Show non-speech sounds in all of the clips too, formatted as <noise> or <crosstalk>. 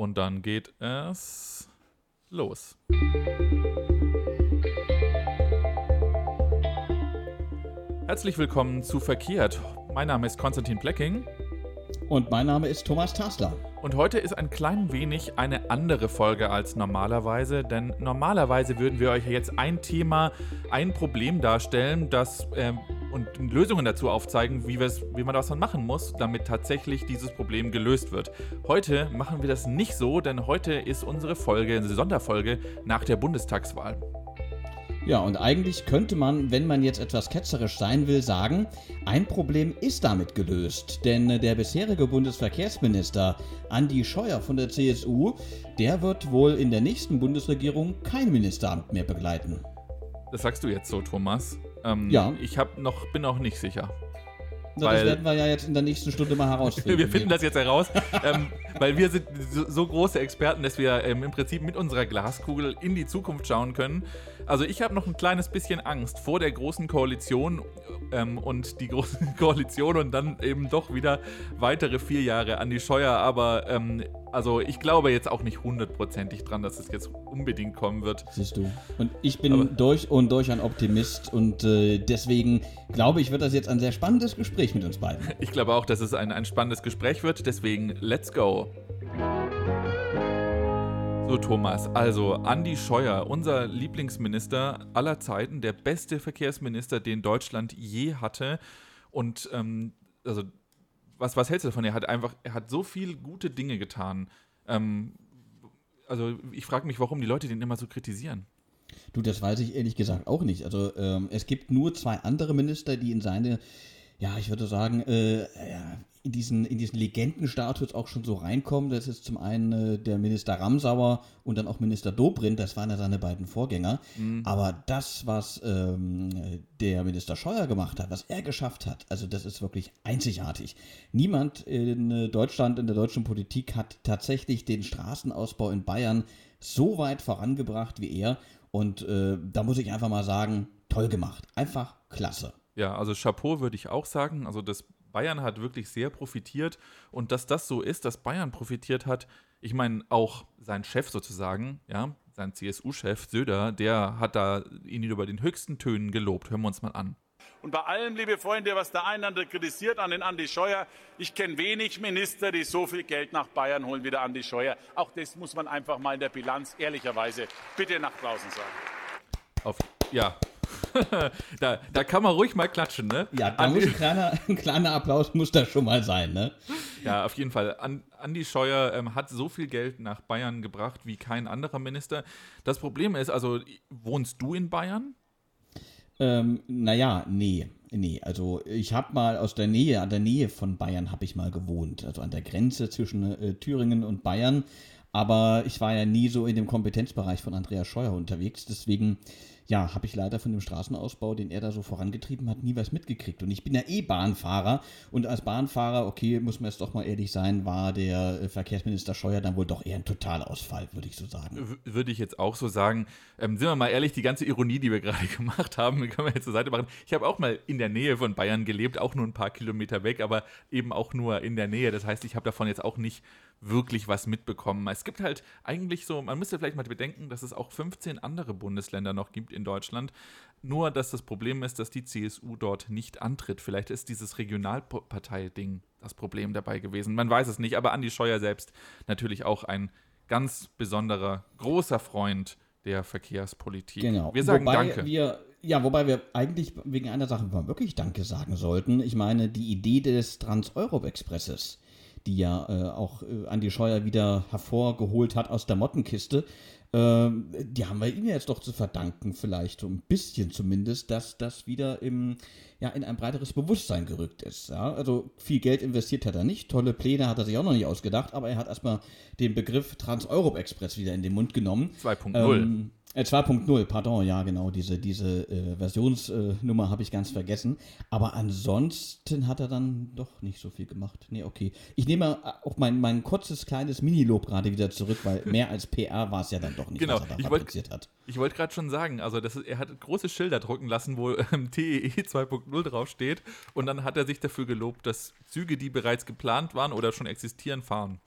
Und dann geht es los. Herzlich willkommen zu Verkehrt. Mein Name ist Konstantin Plecking. Und mein Name ist Thomas Tasler. Und heute ist ein klein wenig eine andere Folge als normalerweise, denn normalerweise würden wir euch jetzt ein Thema, ein Problem darstellen, das äh, und Lösungen dazu aufzeigen, wie, wie man das dann machen muss, damit tatsächlich dieses Problem gelöst wird. Heute machen wir das nicht so, denn heute ist unsere Folge, eine Sonderfolge nach der Bundestagswahl. Ja, und eigentlich könnte man, wenn man jetzt etwas ketzerisch sein will, sagen, ein Problem ist damit gelöst. Denn äh, der bisherige Bundesverkehrsminister Andi Scheuer von der CSU, der wird wohl in der nächsten Bundesregierung kein Ministeramt mehr begleiten. Das sagst du jetzt so, Thomas. Ähm, ja. Ich hab noch, bin noch nicht sicher. Na, das werden wir ja jetzt in der nächsten Stunde mal herausfinden. <laughs> wir finden das jetzt heraus, ähm, weil wir sind so, so, große Experten, dass wir ähm, im Prinzip mit unserer Glaskugel in die Zukunft schauen können. Also ich habe noch ein kleines bisschen Angst vor der großen Koalition ähm, und die große <laughs> Koalition und dann eben doch wieder weitere vier Jahre an die Scheuer. Aber ähm, also ich glaube jetzt auch nicht hundertprozentig dran, dass es jetzt unbedingt kommen wird. Siehst du. Und ich bin Aber durch und durch ein Optimist und äh, deswegen glaube ich, wird das jetzt ein sehr spannendes Gespräch mit uns beiden. <laughs> Ich glaube auch, dass es ein, ein spannendes Gespräch wird. Deswegen, let's go. So, Thomas, also Andi Scheuer, unser Lieblingsminister aller Zeiten, der beste Verkehrsminister, den Deutschland je hatte. Und ähm, also was, was hältst du davon? Er hat einfach, er hat so viele gute Dinge getan. Ähm, also ich frage mich, warum die Leute den immer so kritisieren. Du, das weiß ich ehrlich gesagt auch nicht. Also ähm, es gibt nur zwei andere Minister, die in seine, ja, ich würde sagen, äh, in diesen, in diesen Legendenstatus auch schon so reinkommen. Das ist zum einen äh, der Minister Ramsauer und dann auch Minister Dobrindt, das waren ja seine beiden Vorgänger. Mhm. Aber das, was ähm, der Minister Scheuer gemacht hat, was er geschafft hat, also das ist wirklich einzigartig. Niemand in äh, Deutschland, in der deutschen Politik hat tatsächlich den Straßenausbau in Bayern so weit vorangebracht wie er. Und äh, da muss ich einfach mal sagen, toll gemacht. Einfach klasse. Ja, also Chapeau würde ich auch sagen. Also das Bayern hat wirklich sehr profitiert und dass das so ist, dass Bayern profitiert hat, ich meine auch sein Chef sozusagen, ja, sein CSU-Chef Söder, der hat da ihn über den höchsten Tönen gelobt. Hören wir uns mal an. Und bei allem, liebe Freunde, was der einander kritisiert an den Andi Scheuer, ich kenne wenig Minister, die so viel Geld nach Bayern holen wie der Andi Scheuer. Auch das muss man einfach mal in der Bilanz ehrlicherweise bitte nach draußen sagen. Auf, ja, da, da kann man ruhig mal klatschen, ne? Ja, da muss ein kleiner, <laughs> ein kleiner Applaus muss da schon mal sein, ne? Ja, auf jeden Fall. Andi Scheuer ähm, hat so viel Geld nach Bayern gebracht wie kein anderer Minister. Das Problem ist, also, wohnst du in Bayern? Ähm, naja, nee. Nee, also ich habe mal aus der Nähe, an der Nähe von Bayern habe ich mal gewohnt, also an der Grenze zwischen äh, Thüringen und Bayern. Aber ich war ja nie so in dem Kompetenzbereich von Andreas Scheuer unterwegs. Deswegen ja, habe ich leider von dem Straßenausbau, den er da so vorangetrieben hat, nie was mitgekriegt. Und ich bin ja eh Bahnfahrer und als Bahnfahrer, okay, muss man jetzt doch mal ehrlich sein, war der äh, Verkehrsminister Scheuer dann wohl doch eher ein Totalausfall, würde ich so sagen. W würde ich jetzt auch so sagen. Ähm, sind wir mal ehrlich, die ganze Ironie, die wir <laughs> gerade gemacht haben, können wir jetzt zur Seite machen. Ich habe auch mal in der Nähe von Bayern gelebt, auch nur ein paar Kilometer weg, aber eben auch nur in der Nähe. Das heißt, ich habe davon jetzt auch nicht wirklich was mitbekommen. Es gibt halt eigentlich so, man müsste vielleicht mal bedenken, dass es auch 15 andere Bundesländer noch gibt in Deutschland. Nur, dass das Problem ist, dass die CSU dort nicht antritt. Vielleicht ist dieses Regionalpartei-Ding das Problem dabei gewesen. Man weiß es nicht, aber Andi Scheuer selbst natürlich auch ein ganz besonderer, großer Freund der Verkehrspolitik. Genau. Wir sagen wobei Danke. Wir, ja, wobei wir eigentlich wegen einer Sache wirklich Danke sagen sollten. Ich meine, die Idee des Trans-Europe-Expresses die ja äh, auch äh, Andi Scheuer wieder hervorgeholt hat aus der Mottenkiste. Äh, die haben wir ihm jetzt doch zu verdanken, vielleicht so ein bisschen zumindest, dass das wieder im, ja, in ein breiteres Bewusstsein gerückt ist. Ja? Also viel Geld investiert hat er nicht, tolle Pläne hat er sich auch noch nicht ausgedacht, aber er hat erstmal den Begriff Trans-Europe-Express wieder in den Mund genommen. 2.0. Ähm, äh, 2.0, pardon, ja genau, diese, diese äh, Versionsnummer äh, habe ich ganz vergessen. Aber ansonsten hat er dann doch nicht so viel gemacht. Nee, okay. Ich nehme auch mein, mein kurzes, kleines Minilob gerade wieder zurück, weil mehr als PR war es ja dann doch nicht, genau. was er da ich fabriziert hat. Ich wollte gerade schon sagen, also das ist, er hat große Schilder drucken lassen, wo ähm, TEE 2.0 draufsteht. Und dann hat er sich dafür gelobt, dass Züge, die bereits geplant waren oder schon existieren, fahren.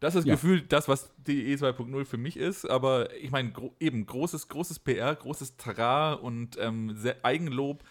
Das ist Ja. gefühlt das, was die E 2.0 für mich ist. Aber ich meine, gro eben großes, großes PR, großes Tra und ähm, sehr Eigenlob.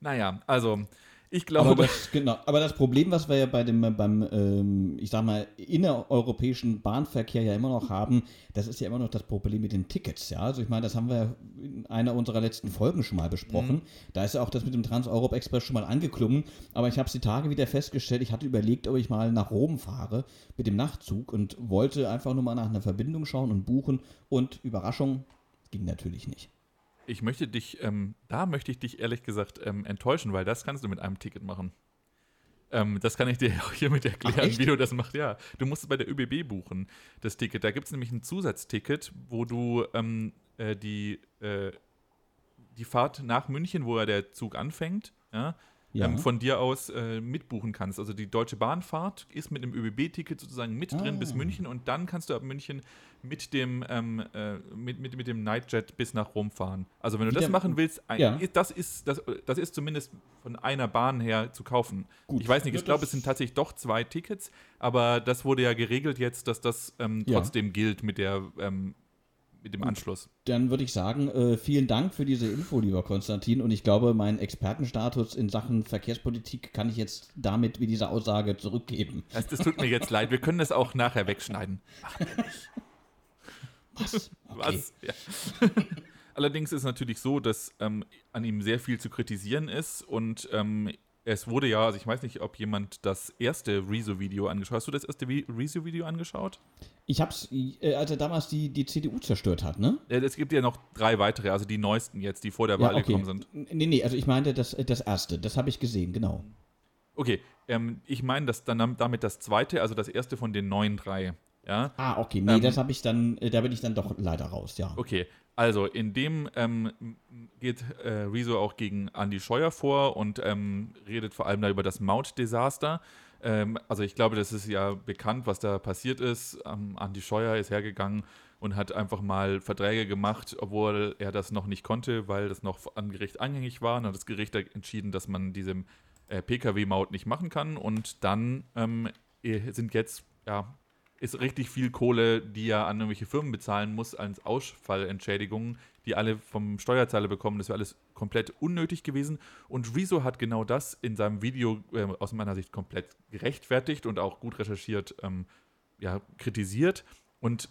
Naja, also ich glaube. Aber das, genau, aber das Problem, was wir ja bei dem, beim, ähm, ich sag mal, innereuropäischen Bahnverkehr ja immer noch haben, das ist ja immer noch das Problem mit den Tickets, ja. Also ich meine, das haben wir ja in einer unserer letzten Folgen schon mal besprochen. Da ist ja auch das mit dem Trans-Europe Express schon mal angeklungen. Aber ich habe es die Tage wieder festgestellt, ich hatte überlegt, ob ich mal nach Rom fahre mit dem Nachtzug und wollte einfach nur mal nach einer Verbindung schauen und buchen. Und Überraschung, ging natürlich nicht. Ich möchte dich, ähm, da möchte ich dich ehrlich gesagt ähm, enttäuschen, weil das kannst du mit einem Ticket machen. Ähm, das kann ich dir <laughs> auch hiermit erklären, echt? wie du das machst. Ja, du musst es bei der ÖBB buchen, das Ticket. Da gibt es nämlich ein Zusatzticket, wo du ähm, äh, die, äh, die Fahrt nach München, wo ja der Zug anfängt, ja, Ja. ähm, von dir aus äh, mitbuchen kannst. Also die Deutsche Bahnfahrt ist mit dem ÖBB-Ticket sozusagen mit drin Ah. bis München und dann kannst du ab München mit dem, ähm, äh, mit, mit, mit dem Nightjet bis nach Rom fahren. Also wenn du das Wieder- machen willst, ein, Ja. das, ist, das, das ist zumindest von einer Bahn her zu kaufen. Gut. Ich weiß nicht, Ja, ich glaube, das- es sind tatsächlich doch zwei Tickets, aber das wurde ja geregelt jetzt, dass das ähm, Ja. trotzdem gilt mit, der, ähm, mit dem Anschluss. Dann würde ich sagen, äh, vielen Dank für diese Info, lieber Konstantin. Und ich glaube, meinen Expertenstatus in Sachen Verkehrspolitik kann ich jetzt damit wie diese Aussage zurückgeben. Das, das tut mir jetzt leid, wir können das auch nachher wegschneiden. Was? Was? Ja. Allerdings ist es natürlich so, dass ähm, an ihm sehr viel zu kritisieren ist und ähm, es wurde ja, also ich weiß nicht, ob jemand das erste Rezo-Video angeschaut Hast du das erste Vi- Rezo-Video angeschaut? Ich hab's, äh, als er damals die, die CDU zerstört hat, ne? Äh, Es gibt ja noch drei weitere, also die neuesten jetzt, die vor der Wahl gekommen sind. Nee, nee, also ich meinte das, das erste, das habe ich gesehen, genau. Okay, ähm, ich meine das dann damit das zweite, also das erste von den neuen drei. Ja, Ah, okay, nee, Ähm, das habe ich dann, äh, da bin ich dann doch leider raus, ja. Okay, also in dem ähm, geht äh, Rezo auch gegen Andy Scheuer vor und ähm, redet vor allem da über das Mautdesaster. Ähm, also ich glaube, das ist ja bekannt, was da passiert ist. Ähm, Andy Scheuer ist hergegangen und hat einfach mal Verträge gemacht, obwohl er das noch nicht konnte, weil das noch an Gericht anhängig war. Und hat das Gericht entschieden, dass man diese äh, Pkw-Maut nicht machen kann. Und dann ähm, sind jetzt, ja, ist richtig viel Kohle, die er an irgendwelche Firmen bezahlen muss, als Ausfallentschädigungen, die alle vom Steuerzahler bekommen. Das wäre alles komplett unnötig gewesen. Und Rezo hat genau das in seinem Video äh, aus meiner Sicht komplett gerechtfertigt und auch gut recherchiert ähm, ja, kritisiert. Und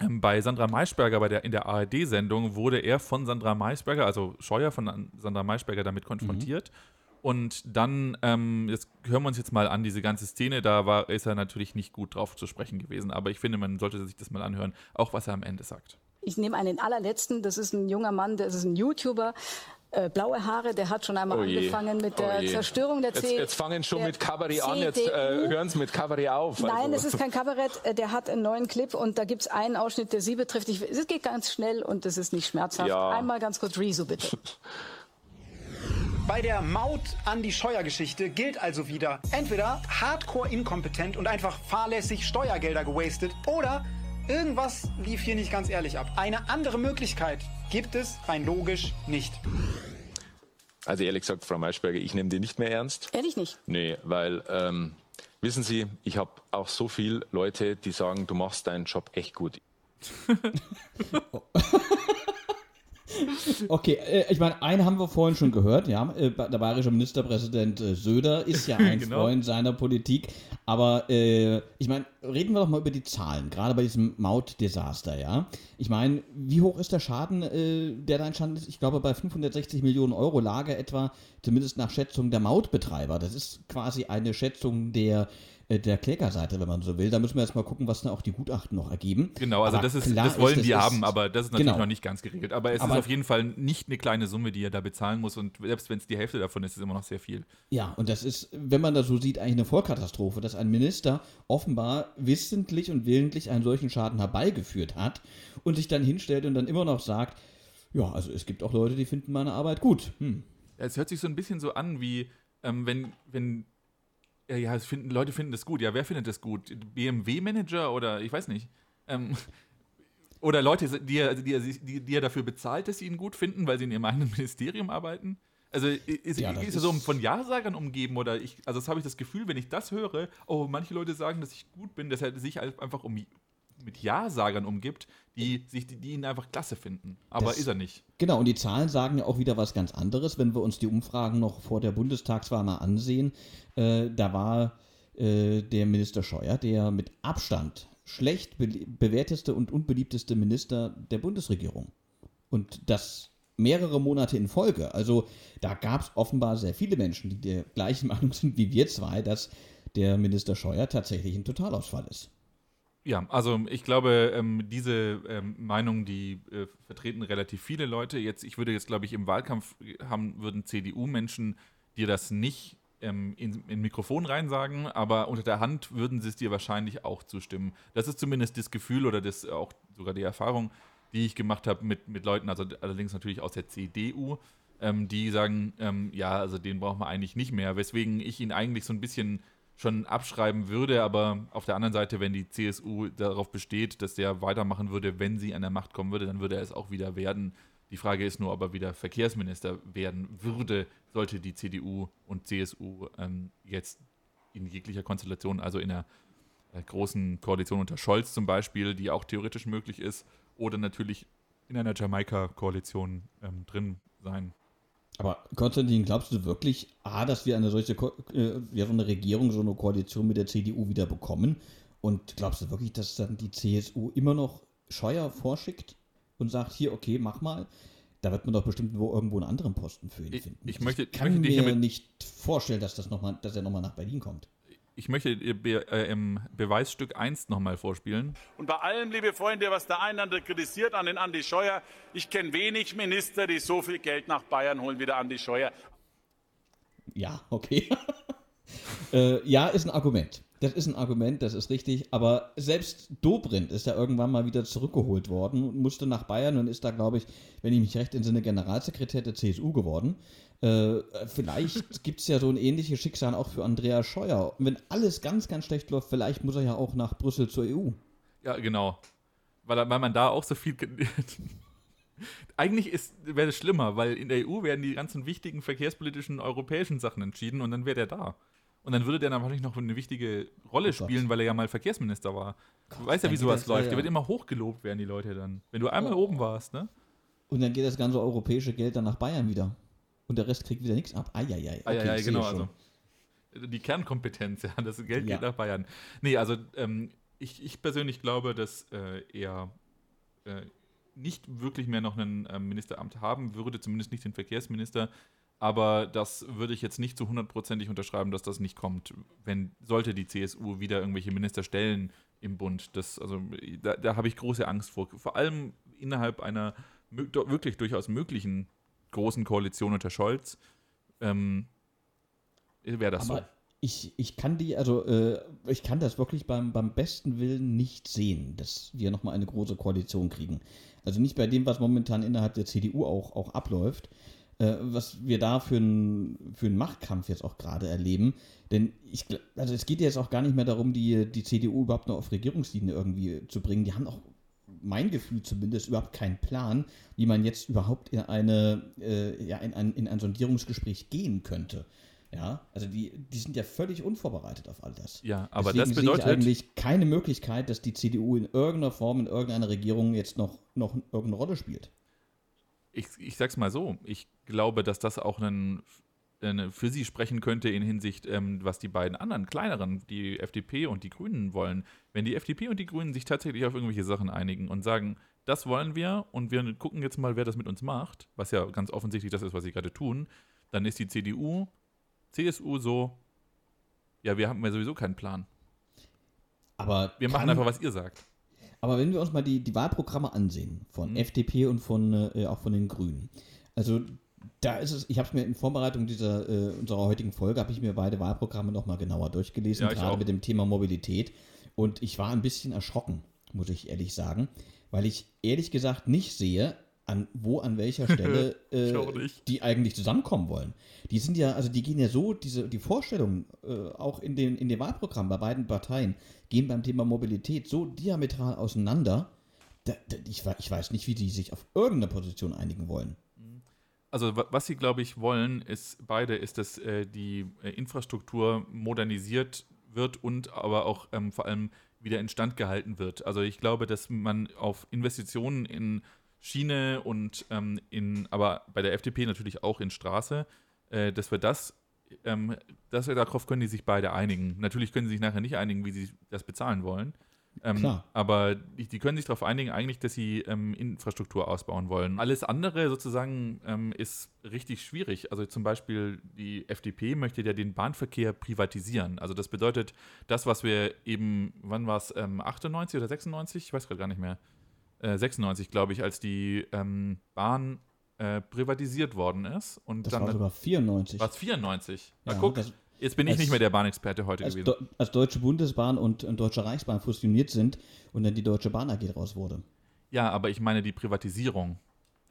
ähm, bei Sandra Maischberger bei der, in der ARD-Sendung wurde er von Sandra Maischberger, also Scheuer von An- Sandra Maischberger, damit konfrontiert. Und dann, ähm, jetzt hören wir uns jetzt mal an, diese ganze Szene, da war, ist er natürlich nicht gut drauf zu sprechen gewesen. Aber ich finde, man sollte sich das mal anhören, auch was er am Ende sagt. Ich nehme einen allerletzten, das ist ein junger Mann, das ist ein YouTuber, äh, blaue Haare, der hat schon einmal Oh angefangen mit der Oh. Zerstörung der Jetzt, C jetzt fangen schon mit Kabarett an, jetzt CDU. äh, hören Sie mit Kabarett auf. Nein, Also- es ist kein Kabarett, äh, der hat einen neuen Clip und da gibt es einen Ausschnitt, der Sie betrifft. Ich, es geht ganz schnell und es ist nicht schmerzhaft. Ja. Einmal ganz kurz Rezo, bitte. <laughs> Bei der Maut an die Steuergeschichte gilt also wieder entweder hardcore inkompetent und einfach fahrlässig Steuergelder gewastet oder irgendwas lief hier nicht ganz ehrlich ab. Eine andere Möglichkeit gibt es rein logisch nicht. Also ehrlich gesagt, Frau Maischberger, ich nehme die nicht mehr ernst. Ehrlich nicht. Nee, weil, ähm, wissen Sie, ich habe auch so viele Leute, die sagen, du machst deinen Job echt gut. <laughs> <laughs> Okay, äh, ich meine, einen haben wir vorhin schon gehört, ja. Äh, der bayerische Ministerpräsident äh, Söder ist ja ein <laughs> Genau. Freund seiner Politik. Aber äh, ich meine, reden wir doch mal über die Zahlen, gerade bei diesem Mautdesaster, ja. Ich meine, wie hoch ist der Schaden, äh, der da entstanden ist? Ich glaube, bei 560 Millionen Euro lag er etwa, zumindest nach Schätzung der Mautbetreiber. Das ist quasi eine Schätzung der, der Klägerseite, wenn man so will. Da müssen wir jetzt mal gucken, was dann auch die Gutachten noch ergeben. Genau, also Aber das, ist, das wollen ist, die das haben, ist- aber das ist natürlich Genau. noch nicht ganz geregelt. Aber es Aber- ist auf jeden Fall nicht eine kleine Summe, die er da bezahlen muss. Und selbst wenn es die Hälfte davon ist, ist es immer noch sehr viel. Ja, und das ist, wenn man das so sieht, eigentlich eine Vollkatastrophe, dass ein Minister offenbar wissentlich und willentlich einen solchen Schaden herbeigeführt hat und sich dann hinstellt und dann immer noch sagt, ja, also es gibt auch Leute, die finden meine Arbeit gut. Hm. Es hört sich so ein bisschen so an, wie ähm, wenn, wenn ja, finden, Leute finden das gut. Ja, wer findet das gut? BMW-Manager oder ich weiß nicht. Ähm, <laughs> oder Leute, die er, die, er, die, die er dafür bezahlt, dass sie ihn gut finden, weil sie in ihrem <laughs> eigenen Ministerium arbeiten. Also ist, Ja, ist er so von Ja-Sagern umgeben oder ich, also das habe ich das Gefühl, wenn ich das höre, oh, manche Leute sagen, dass ich gut bin, dass er sich halt einfach um, mit Ja-Sagern umgibt, die, sich, die, die ihn einfach klasse finden. Aber Das- ist er nicht. Genau, und die Zahlen sagen ja auch wieder was ganz anderes. Wenn wir uns die Umfragen noch vor der Bundestagswahl mal ansehen, äh, da war äh, der Minister Scheuer der mit Abstand schlecht be bewerteste und unbeliebteste Minister der Bundesregierung. Und das mehrere Monate in Folge. Also da gab es offenbar sehr viele Menschen, die der gleichen <laughs> Meinung sind wie wir zwei, dass der Minister Scheuer tatsächlich ein Totalausfall ist. Ja, also ich glaube, ähm, diese ähm, Meinung, die äh, vertreten relativ viele Leute. Jetzt, ich würde jetzt, glaube ich, im Wahlkampf haben, würden CDU-Menschen dir das nicht ähm, in, in Mikrofon reinsagen, aber unter der Hand würden sie es dir wahrscheinlich auch zustimmen. Das ist zumindest das Gefühl oder das auch sogar die Erfahrung, die ich gemacht habe mit, mit Leuten, also allerdings natürlich aus der CDU, ähm, die sagen, ähm, ja, also den brauchen wir eigentlich nicht mehr, weswegen ich ihn eigentlich so ein bisschen schon abschreiben würde, aber auf der anderen Seite, wenn die CSU darauf besteht, dass der weitermachen würde, wenn sie an der Macht kommen würde, dann würde er es auch wieder werden. Die Frage ist nur, ob er wieder Verkehrsminister werden würde, sollte die CDU und CSU ähm, jetzt in jeglicher Konstellation, also in einer äh, großen Koalition unter Scholz zum Beispiel, die auch theoretisch möglich ist, oder natürlich in einer Jamaika-Koalition ähm, drin sein. Aber Konstantin, glaubst du wirklich, A, dass wir eine solche Ko äh, ja, so eine Regierung, so eine Koalition mit der CDU wieder bekommen? Und glaubst du wirklich, dass dann die CSU immer noch Scheuer vorschickt und sagt, hier, okay, mach mal? Da wird man doch bestimmt wo irgendwo einen anderen Posten für ihn Ich- finden. ich Also möchte- ich kann möchte mir hiermit- nicht vorstellen, dass, das noch mal, dass er nochmal nach Berlin kommt. Ich möchte ihr Be äh, im Beweisstück 1 nochmal vorspielen. Und bei allem, liebe Freunde, was der eine andere kritisiert an den Andi Scheuer, ich kenne wenig Minister, die so viel Geld nach Bayern holen wie der Andi Scheuer. Ja, okay. <laughs> äh, ja, ist ein Argument. Das ist ein Argument, das ist richtig. Aber selbst Dobrindt ist ja irgendwann mal wieder zurückgeholt worden, musste nach Bayern und ist da, glaube ich, wenn ich mich recht entsinne, Generalsekretär der CSU geworden. Äh, vielleicht <laughs> gibt es ja so ein ähnliches Schicksal auch für Andreas Scheuer. Und wenn alles ganz, ganz schlecht läuft, vielleicht muss er ja auch nach Brüssel zur EU. Ja, genau. Weil, weil man da auch so viel. <laughs> Eigentlich wäre es schlimmer, weil in der EU werden die ganzen wichtigen verkehrspolitischen europäischen Sachen entschieden und dann wäre der da. Und dann würde der dann wahrscheinlich noch eine wichtige Rolle Oh Gott. spielen, weil er ja mal Verkehrsminister war. du weißt ja, wie sowas läuft. ja, Der wird immer hochgelobt werden, die Leute dann. Wenn du einmal Oh. oben warst, ne? Und dann geht das ganze europäische Geld dann nach Bayern wieder. Und der Rest kriegt wieder nichts ab. Eieiei. Okay, sehe genau. Also, die Kernkompetenz, <laughs> ja, das Geld Ja. geht nach Bayern. Nee, also ähm, ich, ich persönlich glaube, dass äh, er äh, nicht wirklich mehr noch ein ähm, Ministeramt haben würde, zumindest nicht den Verkehrsminister. Aber das würde ich jetzt nicht zu hundertprozentig unterschreiben, dass das nicht kommt, wenn sollte die CSU wieder irgendwelche Minister stellen im Bund. Das, also, da, da habe ich große Angst vor. Vor allem innerhalb einer wirklich durchaus möglichen großen Koalition unter Scholz. Ähm, wäre das Aber so. ich, ich kann die, also äh, ich kann das wirklich beim, beim besten Willen nicht sehen, dass wir nochmal eine große Koalition kriegen. Also nicht bei dem, was momentan innerhalb der CDU auch, auch abläuft, äh, was wir da für einen für Machtkampf jetzt auch gerade erleben. Denn ich, also es geht jetzt auch gar nicht mehr darum, die, die CDU überhaupt noch auf Regierungslinie irgendwie zu bringen. Die haben auch mein Gefühl zumindest überhaupt keinen Plan, wie man jetzt überhaupt in eine äh, ja, in ein, in ein Sondierungsgespräch gehen könnte. Ja, also die, die sind ja völlig unvorbereitet auf all das. Ja, aber Deswegen das bedeutet, sehe ich eigentlich keine Möglichkeit, dass die CDU in irgendeiner Form in irgendeiner Regierung jetzt noch, noch irgendeine Rolle spielt. ich, ich sag's mal so, ich glaube, dass das auch eine, für sie sprechen könnte in Hinsicht, ähm, was die beiden anderen kleineren, die FDP und die Grünen wollen. Wenn die FDP und die Grünen sich tatsächlich auf irgendwelche Sachen einigen und sagen, das wollen wir und wir gucken jetzt mal, wer das mit uns macht, was ja ganz offensichtlich das ist, was sie gerade tun, dann ist die CDU, CSU so, ja, wir haben ja sowieso keinen Plan. Aber Wir machen einfach, was ihr sagt. Aber wenn wir uns mal die, die Wahlprogramme ansehen, von FDP und von äh, auch von den Grünen, also da ist es, ich habe es mir in Vorbereitung dieser äh, unserer heutigen Folge, habe ich mir beide Wahlprogramme nochmal genauer durchgelesen, Ja, gerade auch. mit dem Thema Mobilität. Und ich war ein bisschen erschrocken, muss ich ehrlich sagen, weil ich ehrlich gesagt nicht sehe, an wo an welcher <laughs> Stelle äh, die eigentlich zusammenkommen wollen. Die sind ja, also die gehen ja so, diese, die Vorstellungen, äh, auch in den, in den Wahlprogrammen bei beiden Parteien, gehen beim Thema Mobilität so diametral auseinander. Da, da, ich, ich weiß nicht, wie die sich auf irgendeine Position einigen wollen. Also was sie, glaube ich, wollen, ist beide, ist, dass äh, die äh, Infrastruktur modernisiert wird und aber auch ähm, vor allem wieder instand gehalten wird. Also ich glaube, dass man auf Investitionen in Schiene und ähm, in, aber bei der FDP natürlich auch in Straße, äh, dass wir das, ähm, dass wir darauf können die sich beide einigen. Natürlich können sie sich nachher nicht einigen, wie sie das bezahlen wollen. Ähm, Klar. Aber die, die, können sich darauf einigen, eigentlich, dass sie ähm, Infrastruktur ausbauen wollen. Alles andere sozusagen ähm, ist richtig schwierig. Also zum Beispiel die FDP möchte ja den Bahnverkehr privatisieren. Also das bedeutet, das, was wir eben, wann war es, 98 oder 96? Ich weiß gerade gar nicht mehr. Äh, 96, glaube ich, als die ähm, Bahn äh, privatisiert worden ist. Und das dann war sogar 94. War es 94? Ja, Na guck, das- jetzt bin ich als- nicht mehr der Bahnexperte heute als, gewesen. Do als Deutsche Bundesbahn und, und Deutsche Reichsbahn fusioniert sind und dann die Deutsche Bahn AG draus wurde. Ja, aber ich meine die Privatisierung,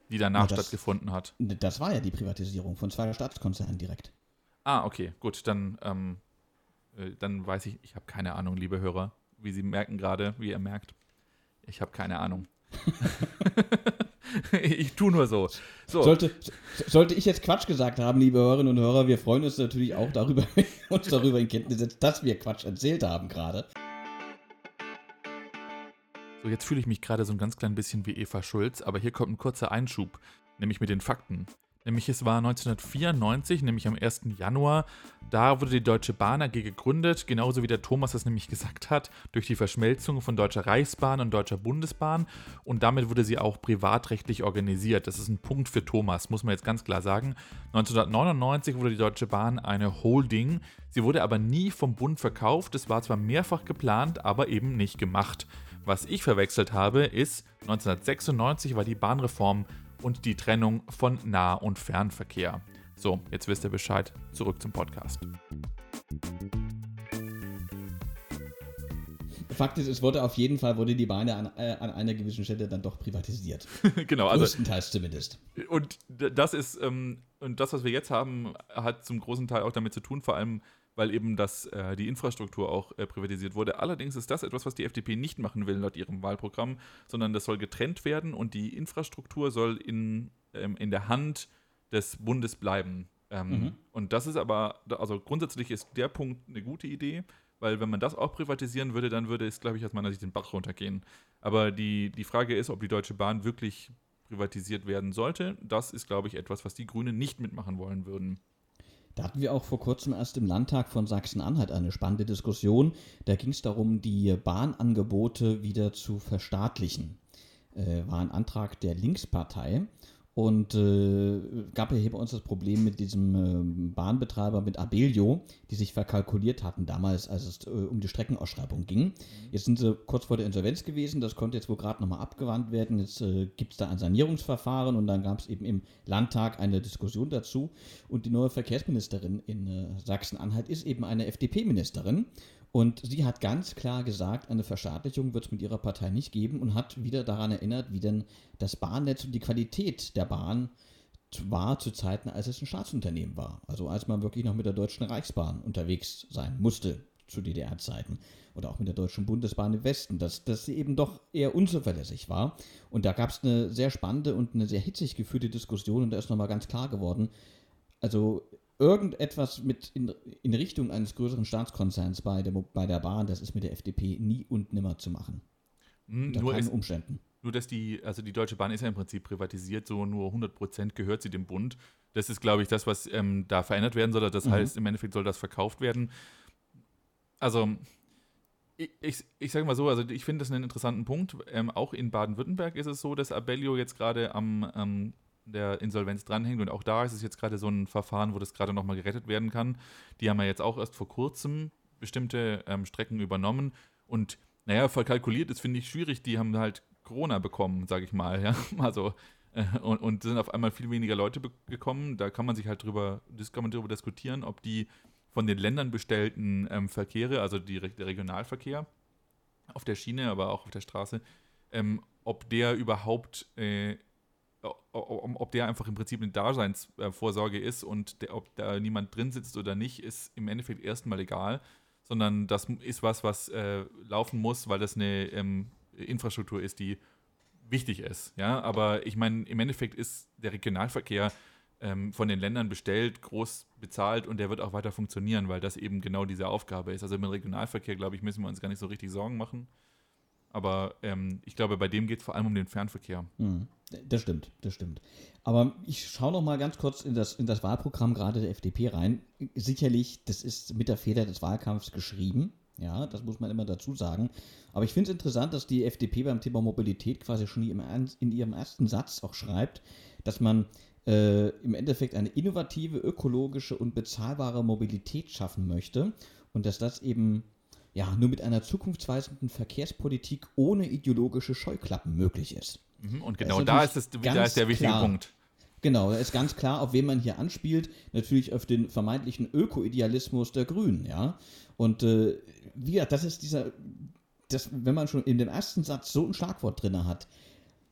die danach das- stattgefunden hat. Das war ja die Privatisierung von zwei Staatskonzernen direkt. Ah, okay, gut, dann, ähm, äh, dann weiß ich, ich habe keine Ahnung, liebe Hörer, wie Sie merken gerade, wie ihr merkt. Ich habe keine Ahnung. <laughs> <laughs> ich tue nur so. So, Sollte, so- sollte ich jetzt Quatsch gesagt haben, liebe Hörerinnen und Hörer, wir freuen uns natürlich auch darüber, <laughs> uns darüber in Kenntnis setzt, dass wir Quatsch erzählt haben gerade. so, jetzt fühle ich mich gerade so ein ganz klein bisschen wie Eva Schulz, aber hier kommt ein kurzer Einschub, nämlich mit den Fakten. Nämlich es war 1994, nämlich am 1. Januar, da wurde die Deutsche Bahn AG gegründet, genauso wie der Thomas es nämlich <laughs> gesagt hat, durch die Verschmelzung von Deutscher Reichsbahn und Deutscher Bundesbahn und damit wurde sie auch privatrechtlich organisiert. Das ist ein Punkt für Thomas, muss man jetzt ganz klar sagen. 1999 wurde die Deutsche Bahn eine Holding, sie wurde aber nie vom Bund verkauft, es war zwar mehrfach geplant, aber eben nicht gemacht. Was ich verwechselt habe, ist 1996 war die Bahnreform und die Trennung von Nah- und Fernverkehr. So, jetzt wisst ihr Bescheid. Zurück zum Podcast. Fakt ist, es wurde auf jeden Fall, wurde die Bahn an, äh, an einer gewissen Stelle dann doch privatisiert. <laughs> genau, also Größtenteils zumindest. und das ist ähm, und das, was wir jetzt haben, hat zum großen Teil auch damit zu tun, vor allem weil eben das, äh, die Infrastruktur auch äh, privatisiert wurde. Allerdings ist das etwas, was die FDP nicht machen will laut ihrem Wahlprogramm, sondern das soll getrennt werden und die Infrastruktur soll in, ähm, in der Hand des Bundes bleiben. Ähm, Mhm. Und das ist aber, also grundsätzlich ist der Punkt eine gute Idee, weil wenn man das auch privatisieren würde, dann würde es, glaube ich, aus meiner Sicht den Bach runtergehen. Aber die, die Frage ist, ob die Deutsche Bahn wirklich privatisiert werden sollte. Das ist, glaube ich, etwas, was die Grünen nicht mitmachen wollen würden. Da hatten wir auch vor kurzem erst im Landtag von Sachsen-Anhalt eine spannende Diskussion. Da ging es darum, die Bahnangebote wieder zu verstaatlichen. Äh, war ein Antrag der Linkspartei. Und äh, gab ja hier bei uns das Problem mit diesem ähm, Bahnbetreiber, mit Abellio, die sich verkalkuliert hatten damals, als es äh, um die Streckenausschreibung ging. Jetzt sind sie kurz vor der Insolvenz gewesen, das konnte jetzt wohl gerade nochmal abgewandt werden. Jetzt äh, gibt es da ein Sanierungsverfahren und dann gab es eben im Landtag eine Diskussion dazu. Und die neue Verkehrsministerin in äh, Sachsen-Anhalt ist eben eine FDP-Ministerin. Und sie hat ganz klar gesagt, eine Verstaatlichung wird es mit ihrer Partei nicht geben und hat wieder daran erinnert, wie denn das Bahnnetz und die Qualität der Bahn war zu Zeiten, als es ein Staatsunternehmen war. Also als man wirklich noch mit der Deutschen Reichsbahn unterwegs sein musste zu DDR-Zeiten. Oder auch mit der Deutschen Bundesbahn im Westen, dass, sie eben doch eher unzuverlässig war. Und da gab es eine sehr spannende und eine sehr hitzig geführte Diskussion und da ist nochmal ganz klar geworden, also irgendetwas mit in, in Richtung eines größeren Staatskonzerns bei der, bei der Bahn, das ist mit der FDP nie und nimmer zu machen. Hm, Unter nur, keinen ist, Umständen. nur, dass die, also die Deutsche Bahn ist ja im Prinzip privatisiert, so nur 100% gehört sie dem Bund. Das ist, glaube ich, das, was ähm, da verändert werden soll. Das Mhm. heißt, im Endeffekt soll das verkauft werden. Also, ich, ich, ich sage mal so, also ich finde das einen interessanten Punkt. Ähm, auch in Baden-Württemberg ist es so, dass Abellio jetzt gerade am ähm, der Insolvenz dranhängt und auch da ist es jetzt gerade so ein Verfahren, wo das gerade nochmal gerettet werden kann. Die haben ja jetzt auch erst vor kurzem bestimmte ähm, Strecken übernommen und naja, verkalkuliert ist, finde ich schwierig. Die haben halt Corona bekommen, sage ich mal. <laughs> Ja? Also, äh, und, und sind auf einmal viel weniger Leute gekommen. Da kann man sich halt drüber, kann man drüber diskutieren, ob die von den Ländern bestellten ähm, Verkehre, also die, der Regionalverkehr auf der Schiene, aber auch auf der Straße, ähm, ob der überhaupt, äh, ob der einfach im Prinzip eine Daseinsvorsorge ist und der, ob da niemand drin sitzt oder nicht, ist im Endeffekt erstmal egal, sondern das ist was, was äh, laufen muss, weil das eine ähm, Infrastruktur ist, die wichtig ist. Ja, aber ich meine, im Endeffekt ist der Regionalverkehr ähm, von den Ländern bestellt, groß bezahlt und der wird auch weiter funktionieren, weil das eben genau diese Aufgabe ist. Also im Regionalverkehr, glaube ich, müssen wir uns gar nicht so richtig Sorgen machen. Aber ähm, ich glaube, bei dem geht es vor allem um den Fernverkehr. Mhm. Das stimmt, das stimmt. Aber ich schaue noch mal ganz kurz in das, in das Wahlprogramm gerade der FDP rein. Sicherlich, das ist mit der Feder des Wahlkampfs geschrieben. Ja, das muss man immer dazu sagen. Aber ich finde es interessant, dass die FDP beim Thema Mobilität quasi schon in ihrem ersten Satz auch schreibt, dass man äh, im Endeffekt eine innovative, ökologische und bezahlbare Mobilität schaffen möchte und dass das eben ja nur mit einer zukunftsweisenden Verkehrspolitik ohne ideologische Scheuklappen möglich ist. Mhm, und genau da ist, es, da ist der wichtige klar, Punkt. Genau, da ist ganz klar, auf wen man hier anspielt. Natürlich auf den vermeintlichen Öko-Idealismus der Grünen, ja. Und äh, wie gesagt, das ist dieser, das, wenn man schon in dem ersten Satz so ein Schlagwort drin hat,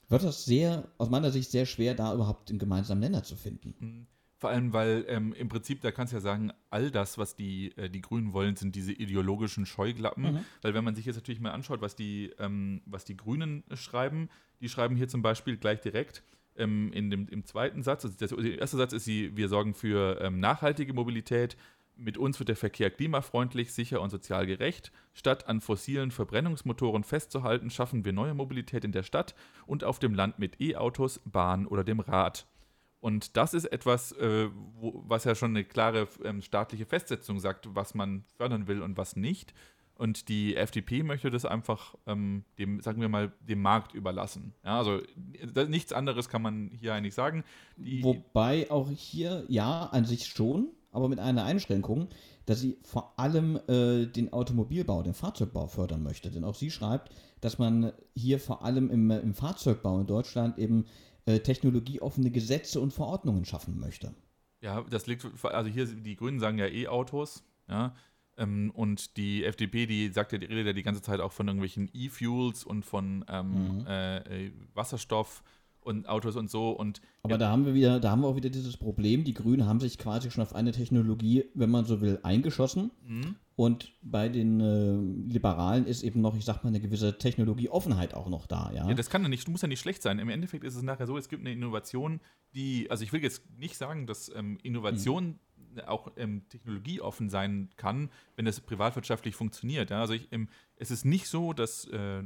wird das sehr, aus meiner Sicht, sehr schwer, da überhaupt einen gemeinsamen Nenner zu finden. Vor allem, weil ähm, im Prinzip, da kannst du ja sagen, all das, was die, äh, die Grünen wollen, sind diese ideologischen Scheuglappen. Mhm. Weil wenn man sich jetzt natürlich mal anschaut, was die, ähm, was die Grünen schreiben, die schreiben hier zum Beispiel gleich direkt ähm, in dem, im zweiten Satz, also der erste Satz ist, sie, wir sorgen für ähm, nachhaltige Mobilität, mit uns wird der Verkehr klimafreundlich, sicher und sozial gerecht. Statt an fossilen Verbrennungsmotoren festzuhalten, schaffen wir neue Mobilität in der Stadt und auf dem Land mit E-Autos, Bahn oder dem Rad. Und das ist etwas, äh, wo, was ja schon eine klare ähm, staatliche Festsetzung sagt, was man fördern will und was nicht. Und die FDP möchte das einfach ähm, dem, sagen wir mal, dem Markt überlassen. Ja, also nichts anderes kann man hier eigentlich sagen. Die Wobei auch hier, ja, an sich schon, aber mit einer Einschränkung, dass sie vor allem äh, den Automobilbau, den Fahrzeugbau fördern möchte. Denn auch sie schreibt, dass man hier vor allem im, im Fahrzeugbau in Deutschland eben äh, technologieoffene Gesetze und Verordnungen schaffen möchte. Ja, das liegt, also hier, die Grünen sagen ja E-Autos, ja, ähm, und die FDP, die sagt ja, die redet ja die ganze Zeit auch von irgendwelchen E-Fuels und von ähm, mhm. äh, Wasserstoff und Autos und so. Und Aber ja. da haben wir wieder, da haben wir auch wieder dieses Problem, die Grünen haben sich quasi schon auf eine Technologie, wenn man so will, eingeschossen. Mhm. Und bei den äh, Liberalen ist eben noch, ich sag mal, eine gewisse Technologieoffenheit auch noch da, ja. Ja, das kann ja nicht, muss ja nicht schlecht sein. Im Endeffekt ist es nachher so, es gibt eine Innovation, die, also ich will jetzt nicht sagen, dass ähm, Innovation mhm. auch ähm, technologieoffen sein kann, wenn das privatwirtschaftlich funktioniert. Ja? Also ich, ähm, es ist nicht so, dass äh,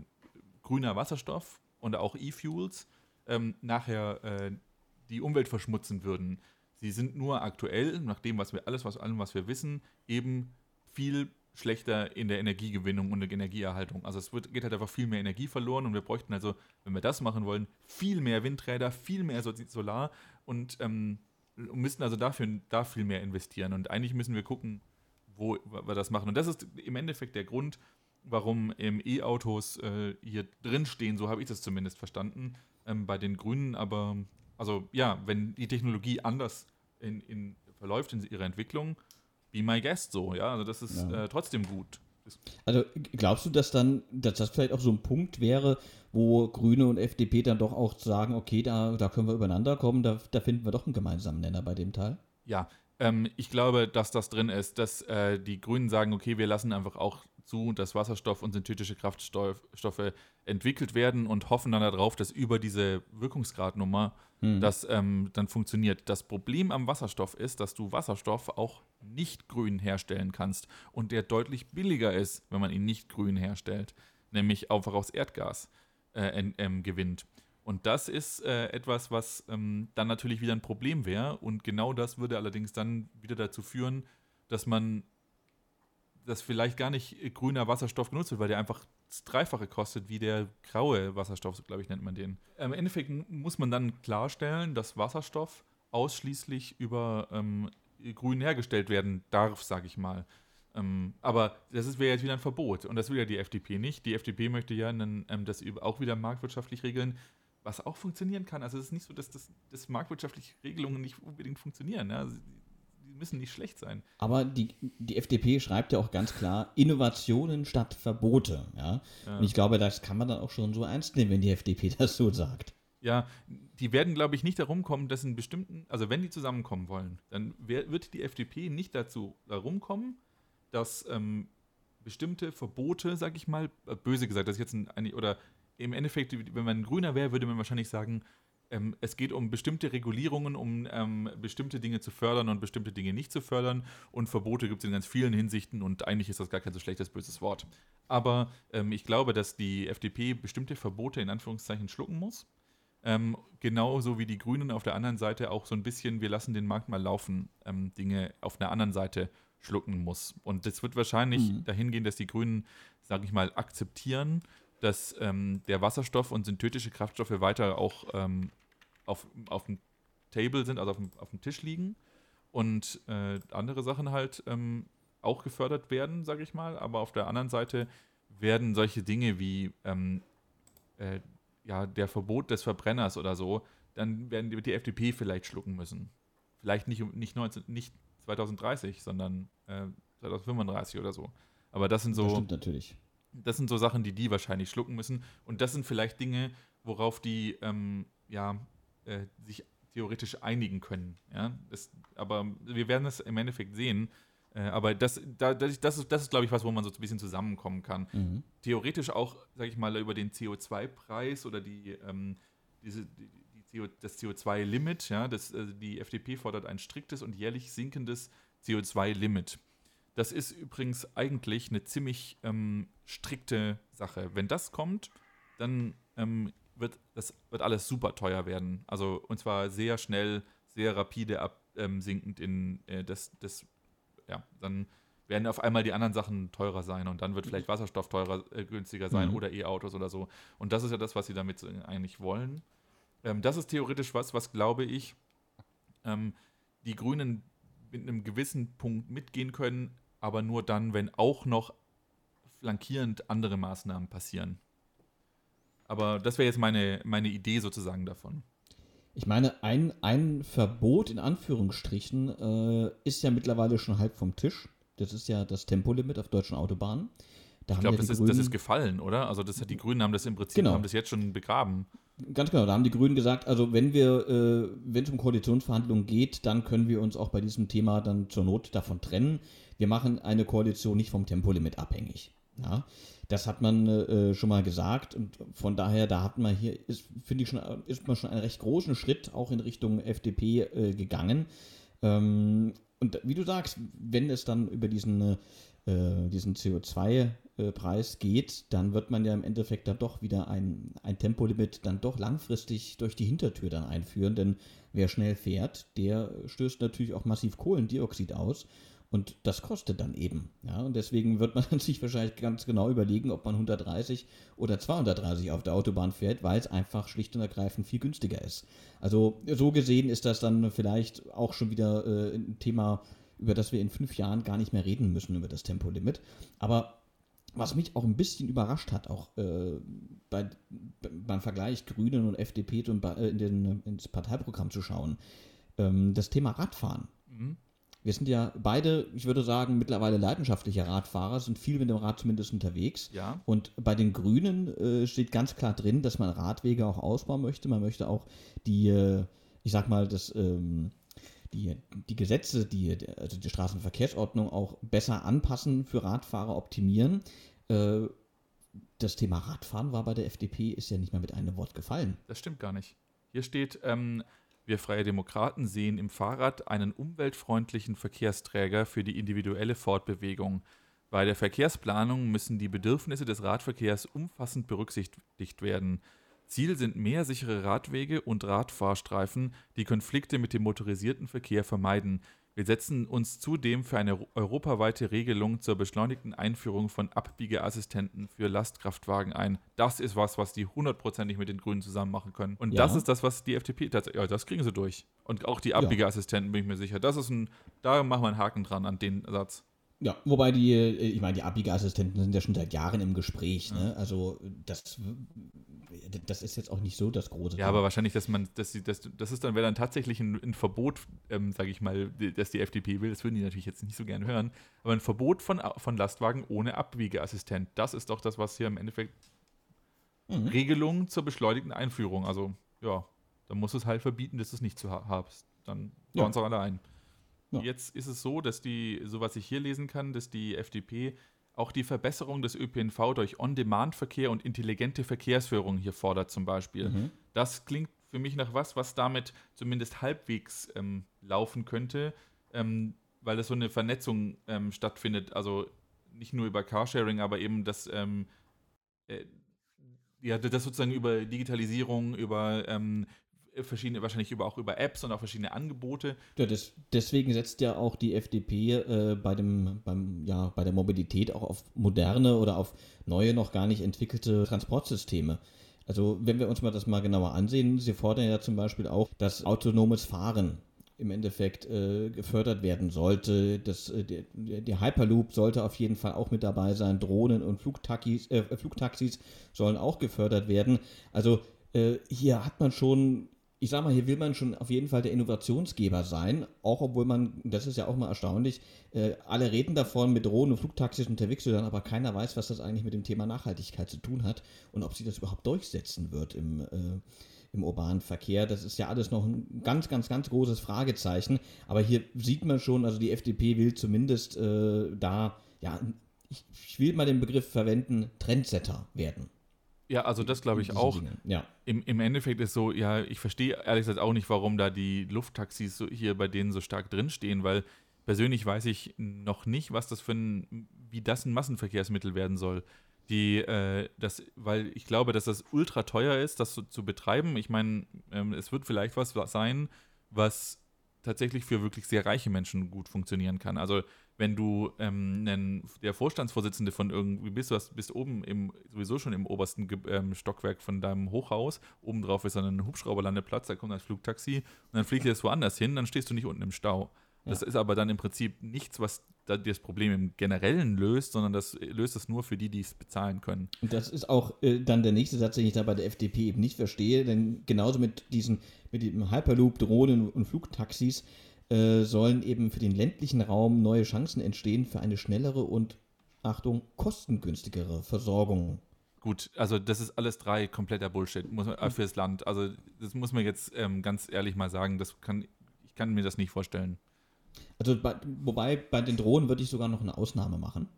grüner Wasserstoff und auch E-Fuels ähm, nachher äh, die Umwelt verschmutzen würden. Sie sind nur aktuell, nach dem, was wir alles, was allem, was wir wissen, eben viel schlechter in der Energiegewinnung und der Energieerhaltung. Also es wird, geht halt einfach viel mehr Energie verloren und wir bräuchten also, wenn wir das machen wollen, viel mehr Windräder, viel mehr Solar und ähm, müssten also dafür da viel mehr investieren. Und eigentlich müssen wir gucken, wo wir das machen. Und das ist im Endeffekt der Grund, warum E-Autos äh, hier drin stehen, so habe ich das zumindest verstanden, ähm, bei den Grünen. Aber also ja, wenn die Technologie anders in, in, verläuft in ihrer Entwicklung, be my guest so, ja. Also das ist ja. äh, trotzdem gut. Also glaubst du, dass dann, dass das vielleicht auch so ein Punkt wäre, wo Grüne und FDP dann doch auch sagen, okay, da, da können wir übereinander kommen, da, da finden wir doch einen gemeinsamen Nenner bei dem Teil? Ja, ähm, ich glaube, dass das drin ist, dass äh, die Grünen sagen, okay, wir lassen einfach auch zu, dass Wasserstoff und synthetische Kraftstoffe entwickelt werden und hoffen dann darauf, dass über diese Wirkungsgradnummer hm. das ähm, dann funktioniert. Das Problem am Wasserstoff ist, dass du Wasserstoff auch nicht grün herstellen kannst und der deutlich billiger ist, wenn man ihn nicht grün herstellt, nämlich einfach aus Erdgas äh, äh, gewinnt. Und das ist äh, etwas, was ähm, dann natürlich wieder ein Problem wäre. Und genau das würde allerdings dann wieder dazu führen, dass man dass vielleicht gar nicht grüner Wasserstoff genutzt wird, weil der einfach das Dreifache kostet wie der graue Wasserstoff, so glaube ich, nennt man den. Im Endeffekt muss man dann klarstellen, dass Wasserstoff ausschließlich über ähm, grün hergestellt werden darf, sage ich mal. Ähm, aber das wäre jetzt wieder ein Verbot und das will ja die FDP nicht. Die FDP möchte ja einen, ähm, das auch wieder marktwirtschaftlich regeln, was auch funktionieren kann. Also es ist nicht so, dass das, das marktwirtschaftliche Regelungen nicht unbedingt funktionieren. Ja? Müssen nicht schlecht sein. Aber die, die FDP schreibt ja auch ganz klar Innovationen statt Verbote. Ja? ja? Und ich glaube, das kann man dann auch schon so ernst nehmen, wenn die FDP <laughs> das so sagt. Ja, die werden, glaube ich, nicht darum kommen, dass in bestimmten, also wenn die zusammenkommen wollen, dann wird die FDP nicht dazu darum kommen, dass ähm, bestimmte Verbote, sag ich mal, äh, böse gesagt, das ist jetzt ein, oder im Endeffekt, wenn man grüner wäre, würde man wahrscheinlich sagen, ähm, es geht um bestimmte Regulierungen, um ähm, bestimmte Dinge zu fördern und bestimmte Dinge nicht zu fördern. Und Verbote gibt es in ganz vielen Hinsichten und eigentlich ist das gar kein so schlechtes, böses Wort. Aber ähm, ich glaube, dass die FDP bestimmte Verbote in Anführungszeichen schlucken muss. Ähm, genauso wie die Grünen auf der anderen Seite auch so ein bisschen, wir lassen den Markt mal laufen, ähm, Dinge auf einer anderen Seite schlucken muss. Und das wird wahrscheinlich mhm. dahin gehen, dass die Grünen, sage ich mal, akzeptieren, dass ähm, der Wasserstoff und synthetische Kraftstoffe weiter auch ähm, auf, auf dem Table sind, also auf dem, auf dem Tisch liegen und äh, andere Sachen halt ähm, auch gefördert werden, sage ich mal. Aber auf der anderen Seite werden solche Dinge wie ähm, äh, ja, der Verbot des Verbrenners oder so, dann werden die, die FDP vielleicht schlucken müssen. Vielleicht nicht, nicht, 19, nicht 2030, sondern äh, 2035 oder so. Aber das sind so. Das stimmt natürlich. Das sind so Sachen, die die wahrscheinlich schlucken müssen. Und das sind vielleicht Dinge, worauf die ähm, ja, äh, sich theoretisch einigen können. Ja? Das, aber wir werden es im Endeffekt sehen. Äh, aber das, da, das, das ist, das ist glaube ich, was, wo man so ein bisschen zusammenkommen kann. Mhm. Theoretisch auch, sage ich mal, über den CO2-Preis oder die, ähm, diese, die, die CO, das CO2-Limit. Ja? Das, äh, die FDP fordert ein striktes und jährlich sinkendes CO2-Limit. Das ist übrigens eigentlich eine ziemlich ähm, strikte Sache. Wenn das kommt, dann ähm, wird das wird alles super teuer werden. Also und zwar sehr schnell, sehr rapide absinkend ähm, in äh, das, das, ja, dann werden auf einmal die anderen Sachen teurer sein und dann wird vielleicht Wasserstoff teurer, äh, günstiger sein mhm. oder E-Autos oder so. Und das ist ja das, was sie damit eigentlich wollen. Ähm, das ist theoretisch was, was glaube ich, ähm, die Grünen mit einem gewissen Punkt mitgehen können, aber nur dann, wenn auch noch flankierend andere Maßnahmen passieren. Aber das wäre jetzt meine, meine Idee sozusagen davon. Ich meine, ein, ein Verbot in Anführungsstrichen äh, ist ja mittlerweile schon halb vom Tisch. Das ist ja das Tempolimit auf deutschen Autobahnen. Da ich glaube, ja das, ist, das ist gefallen, oder? Also das, die Grünen haben das im Prinzip genau. haben das jetzt schon begraben. Ganz genau, da haben die Grünen gesagt, also wenn wir, äh, wenn es um Koalitionsverhandlungen geht, dann können wir uns auch bei diesem Thema dann zur Not davon trennen. Wir machen eine Koalition nicht vom Tempolimit abhängig. Ja, das hat man äh, schon mal gesagt und von daher, da hat man hier, finde ich schon, ist man schon einen recht großen Schritt auch in Richtung FDP äh, gegangen. Ähm, und wie du sagst, wenn es dann über diesen, äh, diesen CO2-Preis geht, dann wird man ja im Endeffekt dann doch wieder ein, ein Tempolimit dann doch langfristig durch die Hintertür dann einführen, denn wer schnell fährt, der stößt natürlich auch massiv Kohlendioxid aus. Und das kostet dann eben. Ja, und deswegen wird man <laughs> sich wahrscheinlich ganz genau überlegen, ob man 130 oder 230 auf der Autobahn fährt, weil es einfach schlicht und ergreifend viel günstiger ist. Also so gesehen ist das dann vielleicht auch schon wieder äh, ein Thema, über das wir in fünf Jahren gar nicht mehr reden müssen, über das Tempolimit. Aber was mich auch ein bisschen überrascht hat, auch äh, bei, beim Vergleich Grünen und FDP äh, in den, ins Parteiprogramm zu schauen, ähm, das Thema Radfahren. Mhm wir sind ja beide, ich würde sagen, mittlerweile leidenschaftliche Radfahrer, sind viel mit dem Rad zumindest unterwegs. Ja. Und bei den Grünen äh, steht ganz klar drin, dass man Radwege auch ausbauen möchte. Man möchte auch die, äh, ich sag mal, das, ähm, die, die Gesetze, die, also die Straßenverkehrsordnung auch besser anpassen, für Radfahrer optimieren. Äh, das Thema Radfahren war bei der FDP, ist ja nicht mehr mit einem Wort gefallen. Das stimmt gar nicht. Hier steht, ähm, wir Freie Demokraten sehen im Fahrrad einen umweltfreundlichen Verkehrsträger für die individuelle Fortbewegung. Bei der Verkehrsplanung müssen die Bedürfnisse des Radverkehrs umfassend berücksichtigt werden. Ziel sind mehr sichere Radwege und Radfahrstreifen, die Konflikte mit dem motorisierten Verkehr vermeiden. Wir setzen uns zudem für eine europaweite Regelung zur beschleunigten Einführung von Abbiegeassistenten für Lastkraftwagen ein. Das ist was, was die hundertprozentig mit den Grünen zusammen machen können. Und ja. das ist das, was die FDP tatsächlich, ja, das kriegen sie durch. Und auch die Abbiegeassistenten, bin ich mir sicher. Das ist ein, da machen wir einen Haken dran an den Satz. Ja, wobei die, äh, ich meine, die Abbiegeassistenten sind ja schon seit Jahren im Gespräch. Ne? Also das, das ist jetzt auch nicht so das große. Ja, Thema. aber wahrscheinlich, dass man, dass sie, das, das ist dann wäre dann tatsächlich ein, ein Verbot, ähm, sage ich mal, dass die FDP will. Das würden die natürlich jetzt nicht so gerne hören. Aber ein Verbot von, von Lastwagen ohne Abbiegeassistent. Das ist doch das, was hier im Endeffekt mhm. Regelung zur beschleunigten Einführung. Also ja, dann muss es halt verbieten, dass du es nicht zu hast. Dann bauen ja. es auch alle ein. Ja. Jetzt ist es so, dass die, so was ich hier lesen kann, dass die FDP auch die Verbesserung des ÖPNV durch On-Demand-Verkehr und intelligente Verkehrsführung hier fordert zum Beispiel. Mhm. Das klingt für mich nach was, was damit zumindest halbwegs ähm, laufen könnte, ähm, weil das so eine Vernetzung ähm, stattfindet. Also nicht nur über Carsharing, aber eben das, ähm, äh, ja, das sozusagen über Digitalisierung, über ähm, verschiedene, wahrscheinlich über, auch über Apps und auch verschiedene Angebote. Ja, das, deswegen setzt ja auch die FDP äh, bei, dem, beim, ja, bei der Mobilität auch auf moderne oder auf neue, noch gar nicht entwickelte Transportsysteme. Also wenn wir uns mal das mal genauer ansehen, sie fordern ja zum Beispiel auch, dass autonomes Fahren im Endeffekt äh, gefördert werden sollte. Das, äh, der, der, Hyperloop sollte auf jeden Fall auch mit dabei sein. Drohnen und Flugtaxis, äh, Flugtaxis sollen auch gefördert werden. Also äh, hier hat man schon ich sag mal, hier will man schon auf jeden Fall der Innovationsgeber sein, auch obwohl man, das ist ja auch mal erstaunlich, äh, alle reden davon, mit Drohnen und Flugtaxis unterwegs zu sein, aber keiner weiß, was das eigentlich mit dem Thema Nachhaltigkeit zu tun hat und ob sich das überhaupt durchsetzen wird im, äh, im urbanen Verkehr. Das ist ja alles noch ein ganz, ganz, ganz großes Fragezeichen. Aber hier sieht man schon, also die FDP will zumindest äh, da, ja, ich, ich will mal den Begriff verwenden, Trendsetter werden. Ja, also das glaube ich auch. Ja. Im, Im Endeffekt ist so, ja, ich verstehe ehrlich gesagt auch nicht, warum da die Lufttaxis so hier bei denen so stark drinstehen, weil persönlich weiß ich noch nicht, was das für ein, wie das ein Massenverkehrsmittel werden soll. Die, äh, das, weil ich glaube, dass das ultra teuer ist, das so, zu betreiben. Ich meine, ähm, es wird vielleicht was sein, was tatsächlich für wirklich sehr reiche Menschen gut funktionieren kann. Also wenn du ähm, einen, der Vorstandsvorsitzende von irgendwie bist, du hast, bist oben im, sowieso schon im obersten ähm, Stockwerk von deinem Hochhaus, obendrauf ist dann ein Hubschrauberlandeplatz, da kommt ein Flugtaxi und dann fliegt dir das woanders hin, dann stehst du nicht unten im Stau. Das ja. ist aber dann im Prinzip nichts, was das Problem im Generellen löst, sondern das löst es nur für die, die es bezahlen können. Und das ist auch äh, dann der nächste Satz, den ich da bei der FDP eben nicht verstehe, denn genauso mit diesen, mit dem Hyperloop, Drohnen und Flugtaxis äh, sollen eben für den ländlichen Raum neue Chancen entstehen für eine schnellere und, Achtung, kostengünstigere Versorgung. Gut, also das ist alles drei kompletter Bullshit muss man, äh, fürs Land. Also das muss man jetzt ähm, ganz ehrlich mal sagen. Das kann, ich kann mir das nicht vorstellen. Also bei, wobei bei den Drohnen würde ich sogar noch eine Ausnahme machen.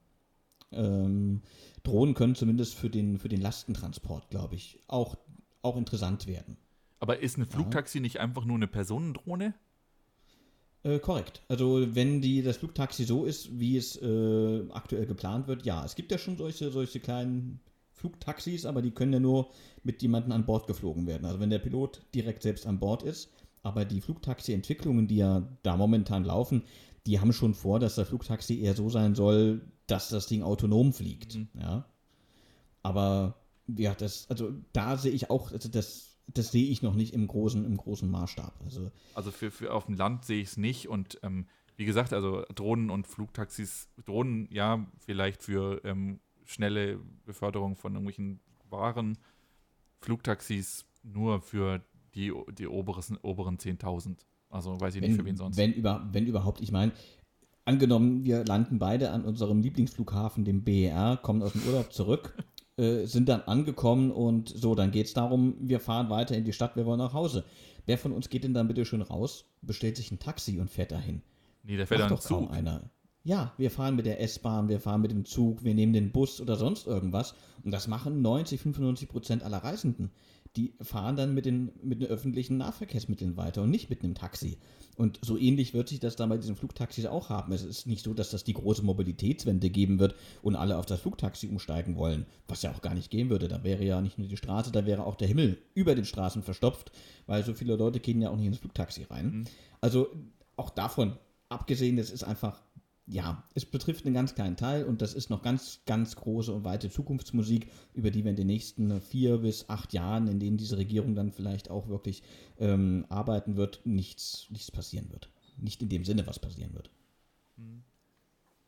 Ähm, Drohnen können zumindest für den, für den Lastentransport, glaube ich, auch, auch interessant werden. Aber ist eine Flugtaxi ja. nicht einfach nur eine Personendrohne? Äh, korrekt. Also wenn die, das Flugtaxi so ist, wie es äh, aktuell geplant wird, ja. Es gibt ja schon solche, solche kleinen Flugtaxis, aber die können ja nur mit jemandem an Bord geflogen werden. Also wenn der Pilot direkt selbst an Bord ist. Aber die Flugtaxi-Entwicklungen, die ja da momentan laufen, die haben schon vor, dass das Flugtaxi eher so sein soll, dass das Ding autonom fliegt. Mhm. Ja. Aber ja, das, also da sehe ich auch, also das das sehe ich noch nicht im großen, im großen Maßstab. Also, also für, für auf dem Land sehe ich es nicht und ähm, wie gesagt, also Drohnen und Flugtaxis, Drohnen ja, vielleicht für ähm, schnelle Beförderung von irgendwelchen Waren, Flugtaxis nur für die, die oberen, oberen 10.000. Also weiß ich wenn, nicht, für wen sonst. Wenn, über, wenn überhaupt, ich meine, angenommen, wir landen beide an unserem Lieblingsflughafen, dem BER, kommen aus dem Urlaub zurück äh, sind dann angekommen und so, dann geht es darum, wir fahren weiter in die Stadt, wir wollen nach Hause. Wer von uns geht denn dann bitte schön raus, bestellt sich ein Taxi und fährt dahin? Nee, der fährt Macht dann doch Zug. kaum einer. Ja, wir fahren mit der S-Bahn, wir fahren mit dem Zug, wir nehmen den Bus oder sonst irgendwas. Und das machen 90, 95 Prozent aller Reisenden. Die fahren dann mit den, mit den öffentlichen Nahverkehrsmitteln weiter und nicht mit einem Taxi. Und so ähnlich wird sich das dann bei diesen Flugtaxis auch haben. Es ist nicht so, dass das die große Mobilitätswende geben wird und alle auf das Flugtaxi umsteigen wollen, was ja auch gar nicht gehen würde. Da wäre ja nicht nur die Straße, da wäre auch der Himmel über den Straßen verstopft, weil so viele Leute gehen ja auch nicht ins Flugtaxi rein. Mhm. Also auch davon abgesehen, das ist einfach ja, es betrifft einen ganz kleinen Teil und das ist noch ganz, ganz große und weite Zukunftsmusik, über die wir in den nächsten vier bis acht Jahren, in denen diese Regierung dann vielleicht auch wirklich ähm, arbeiten wird, nichts, nichts passieren wird. Nicht in dem Sinne, was passieren wird.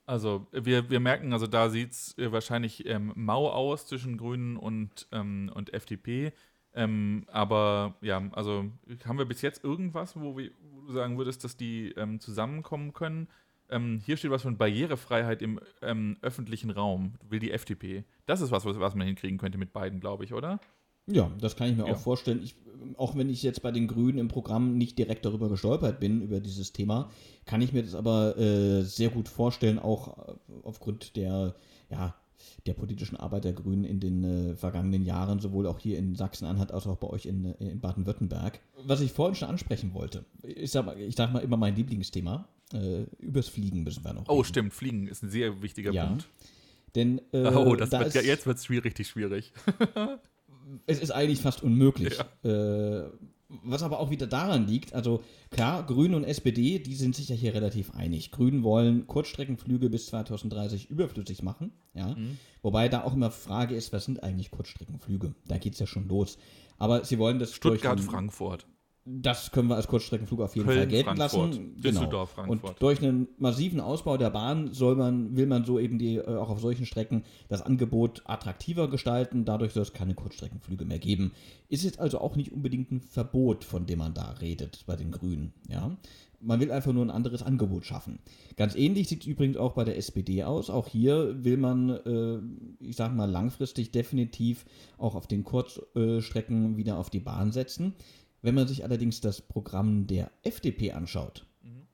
Also wir, wir merken, also da sieht es äh, wahrscheinlich ähm, mau aus zwischen Grünen und, ähm, und FDP. Ähm, aber ja, also haben wir bis jetzt irgendwas, wo, wir, wo du sagen würdest, dass die ähm, zusammenkommen können? Ähm, hier steht was von Barrierefreiheit im ähm, öffentlichen Raum, will die FDP. Das ist was, was, man hinkriegen könnte mit beiden, glaube ich, oder? Ja, das kann ich mir ja. auch vorstellen. Ich, auch wenn ich jetzt bei den Grünen im Programm nicht direkt darüber gestolpert bin, über dieses Thema, kann ich mir das aber äh, sehr gut vorstellen, auch äh, aufgrund der ja, der politischen Arbeit der Grünen in den äh, vergangenen Jahren, sowohl auch hier in Sachsen-Anhalt als auch bei euch in, äh, in Baden-Württemberg. Was ich vorhin schon ansprechen wollte, ist aber, ich sag mal, immer mein Lieblingsthema. Äh, übers Fliegen müssen wir noch. Oh, reden. stimmt, Fliegen ist ein sehr wichtiger ja. Punkt. Denn, äh, <laughs> oh, das da wird, ja, jetzt wird es richtig schwierig. <laughs> es ist eigentlich fast unmöglich. Ja. Äh, was aber auch wieder daran liegt, also klar, Grüne und SPD, die sind sich ja hier relativ einig. Grünen wollen Kurzstreckenflüge bis 2030 überflüssig machen, ja. Mhm. Wobei da auch immer Frage ist, was sind eigentlich Kurzstreckenflüge? Da geht es ja schon los. Aber sie wollen das Stuttgart, Frankfurt. Das können wir als Kurzstreckenflug auf jeden Köln, Fall gelten Frankfurt, lassen. Genau. Düsseldorf, Frankfurt. Und durch einen massiven Ausbau der Bahn soll man, will man so eben die, äh, auch auf solchen Strecken das Angebot attraktiver gestalten. Dadurch soll es keine Kurzstreckenflüge mehr geben. Ist jetzt also auch nicht unbedingt ein Verbot, von dem man da redet bei den Grünen. Ja? Man will einfach nur ein anderes Angebot schaffen. Ganz ähnlich sieht es übrigens auch bei der SPD aus. Auch hier will man, äh, ich sage mal, langfristig definitiv auch auf den Kurzstrecken wieder auf die Bahn setzen. Wenn man sich allerdings das Programm der FDP anschaut, mhm.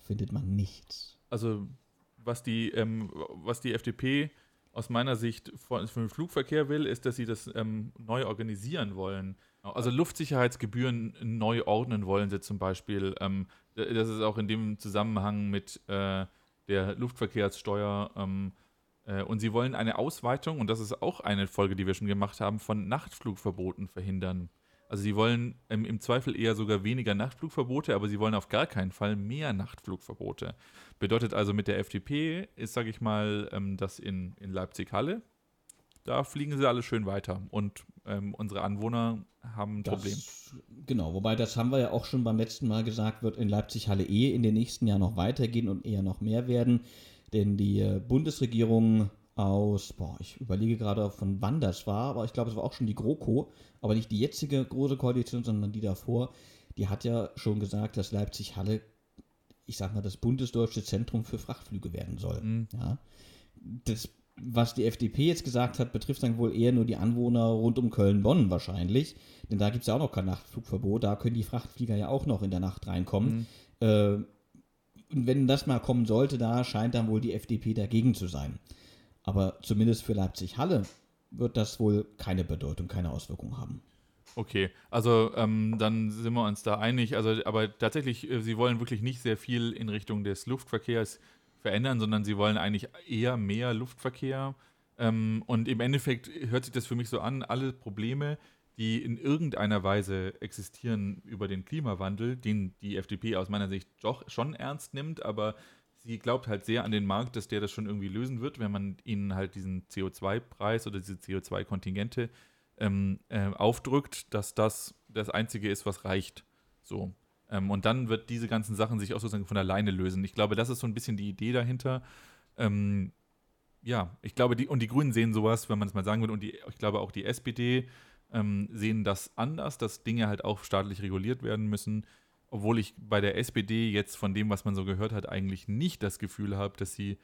findet man nichts. Also was die, ähm, was die FDP aus meiner Sicht für den Flugverkehr will, ist, dass sie das ähm, neu organisieren wollen. Also Luftsicherheitsgebühren neu ordnen wollen sie zum Beispiel. Ähm, das ist auch in dem Zusammenhang mit äh, der Luftverkehrssteuer. Ähm, äh, und sie wollen eine Ausweitung, und das ist auch eine Folge, die wir schon gemacht haben, von Nachtflugverboten verhindern. Also sie wollen ähm, im Zweifel eher sogar weniger Nachtflugverbote, aber sie wollen auf gar keinen Fall mehr Nachtflugverbote. Bedeutet also mit der FDP ist, sage ich mal, ähm, das in, in Leipzig-Halle. Da fliegen sie alle schön weiter und ähm, unsere Anwohner haben ein das, Problem. Genau, wobei das haben wir ja auch schon beim letzten Mal gesagt, wird in Leipzig-Halle eh in den nächsten Jahren noch weitergehen und eher noch mehr werden. Denn die äh, Bundesregierung aus, boah, ich überlege gerade, von wann das war, aber ich glaube, es war auch schon die GroKo, aber nicht die jetzige große Koalition, sondern die davor. Die hat ja schon gesagt, dass Leipzig-Halle, ich sag mal, das bundesdeutsche Zentrum für Frachtflüge werden soll. Mhm. Ja. Das, was die FDP jetzt gesagt hat, betrifft dann wohl eher nur die Anwohner rund um Köln-Bonn wahrscheinlich, denn da gibt es ja auch noch kein Nachtflugverbot, da können die Frachtflieger ja auch noch in der Nacht reinkommen. Mhm. Äh, und wenn das mal kommen sollte, da scheint dann wohl die FDP dagegen zu sein. Aber zumindest für Leipzig-Halle wird das wohl keine Bedeutung, keine Auswirkung haben. Okay, also ähm, dann sind wir uns da einig. Also, aber tatsächlich, äh, Sie wollen wirklich nicht sehr viel in Richtung des Luftverkehrs verändern, sondern Sie wollen eigentlich eher mehr Luftverkehr. Ähm, und im Endeffekt hört sich das für mich so an, alle Probleme, die in irgendeiner Weise existieren über den Klimawandel, den die FDP aus meiner Sicht doch schon ernst nimmt, aber sie glaubt halt sehr an den Markt, dass der das schon irgendwie lösen wird, wenn man ihnen halt diesen CO2-Preis oder diese CO2-Kontingente ähm, äh, aufdrückt, dass das das Einzige ist, was reicht. So. Ähm, und dann wird diese ganzen Sachen sich auch sozusagen von alleine lösen. Ich glaube, das ist so ein bisschen die Idee dahinter. Ähm, ja, ich glaube, die, und die Grünen sehen sowas, wenn man es mal sagen will, und die, ich glaube auch die SPD ähm, sehen das anders, dass Dinge halt auch staatlich reguliert werden müssen obwohl ich bei der SPD jetzt von dem, was man so gehört hat, eigentlich nicht das Gefühl habe, dass sie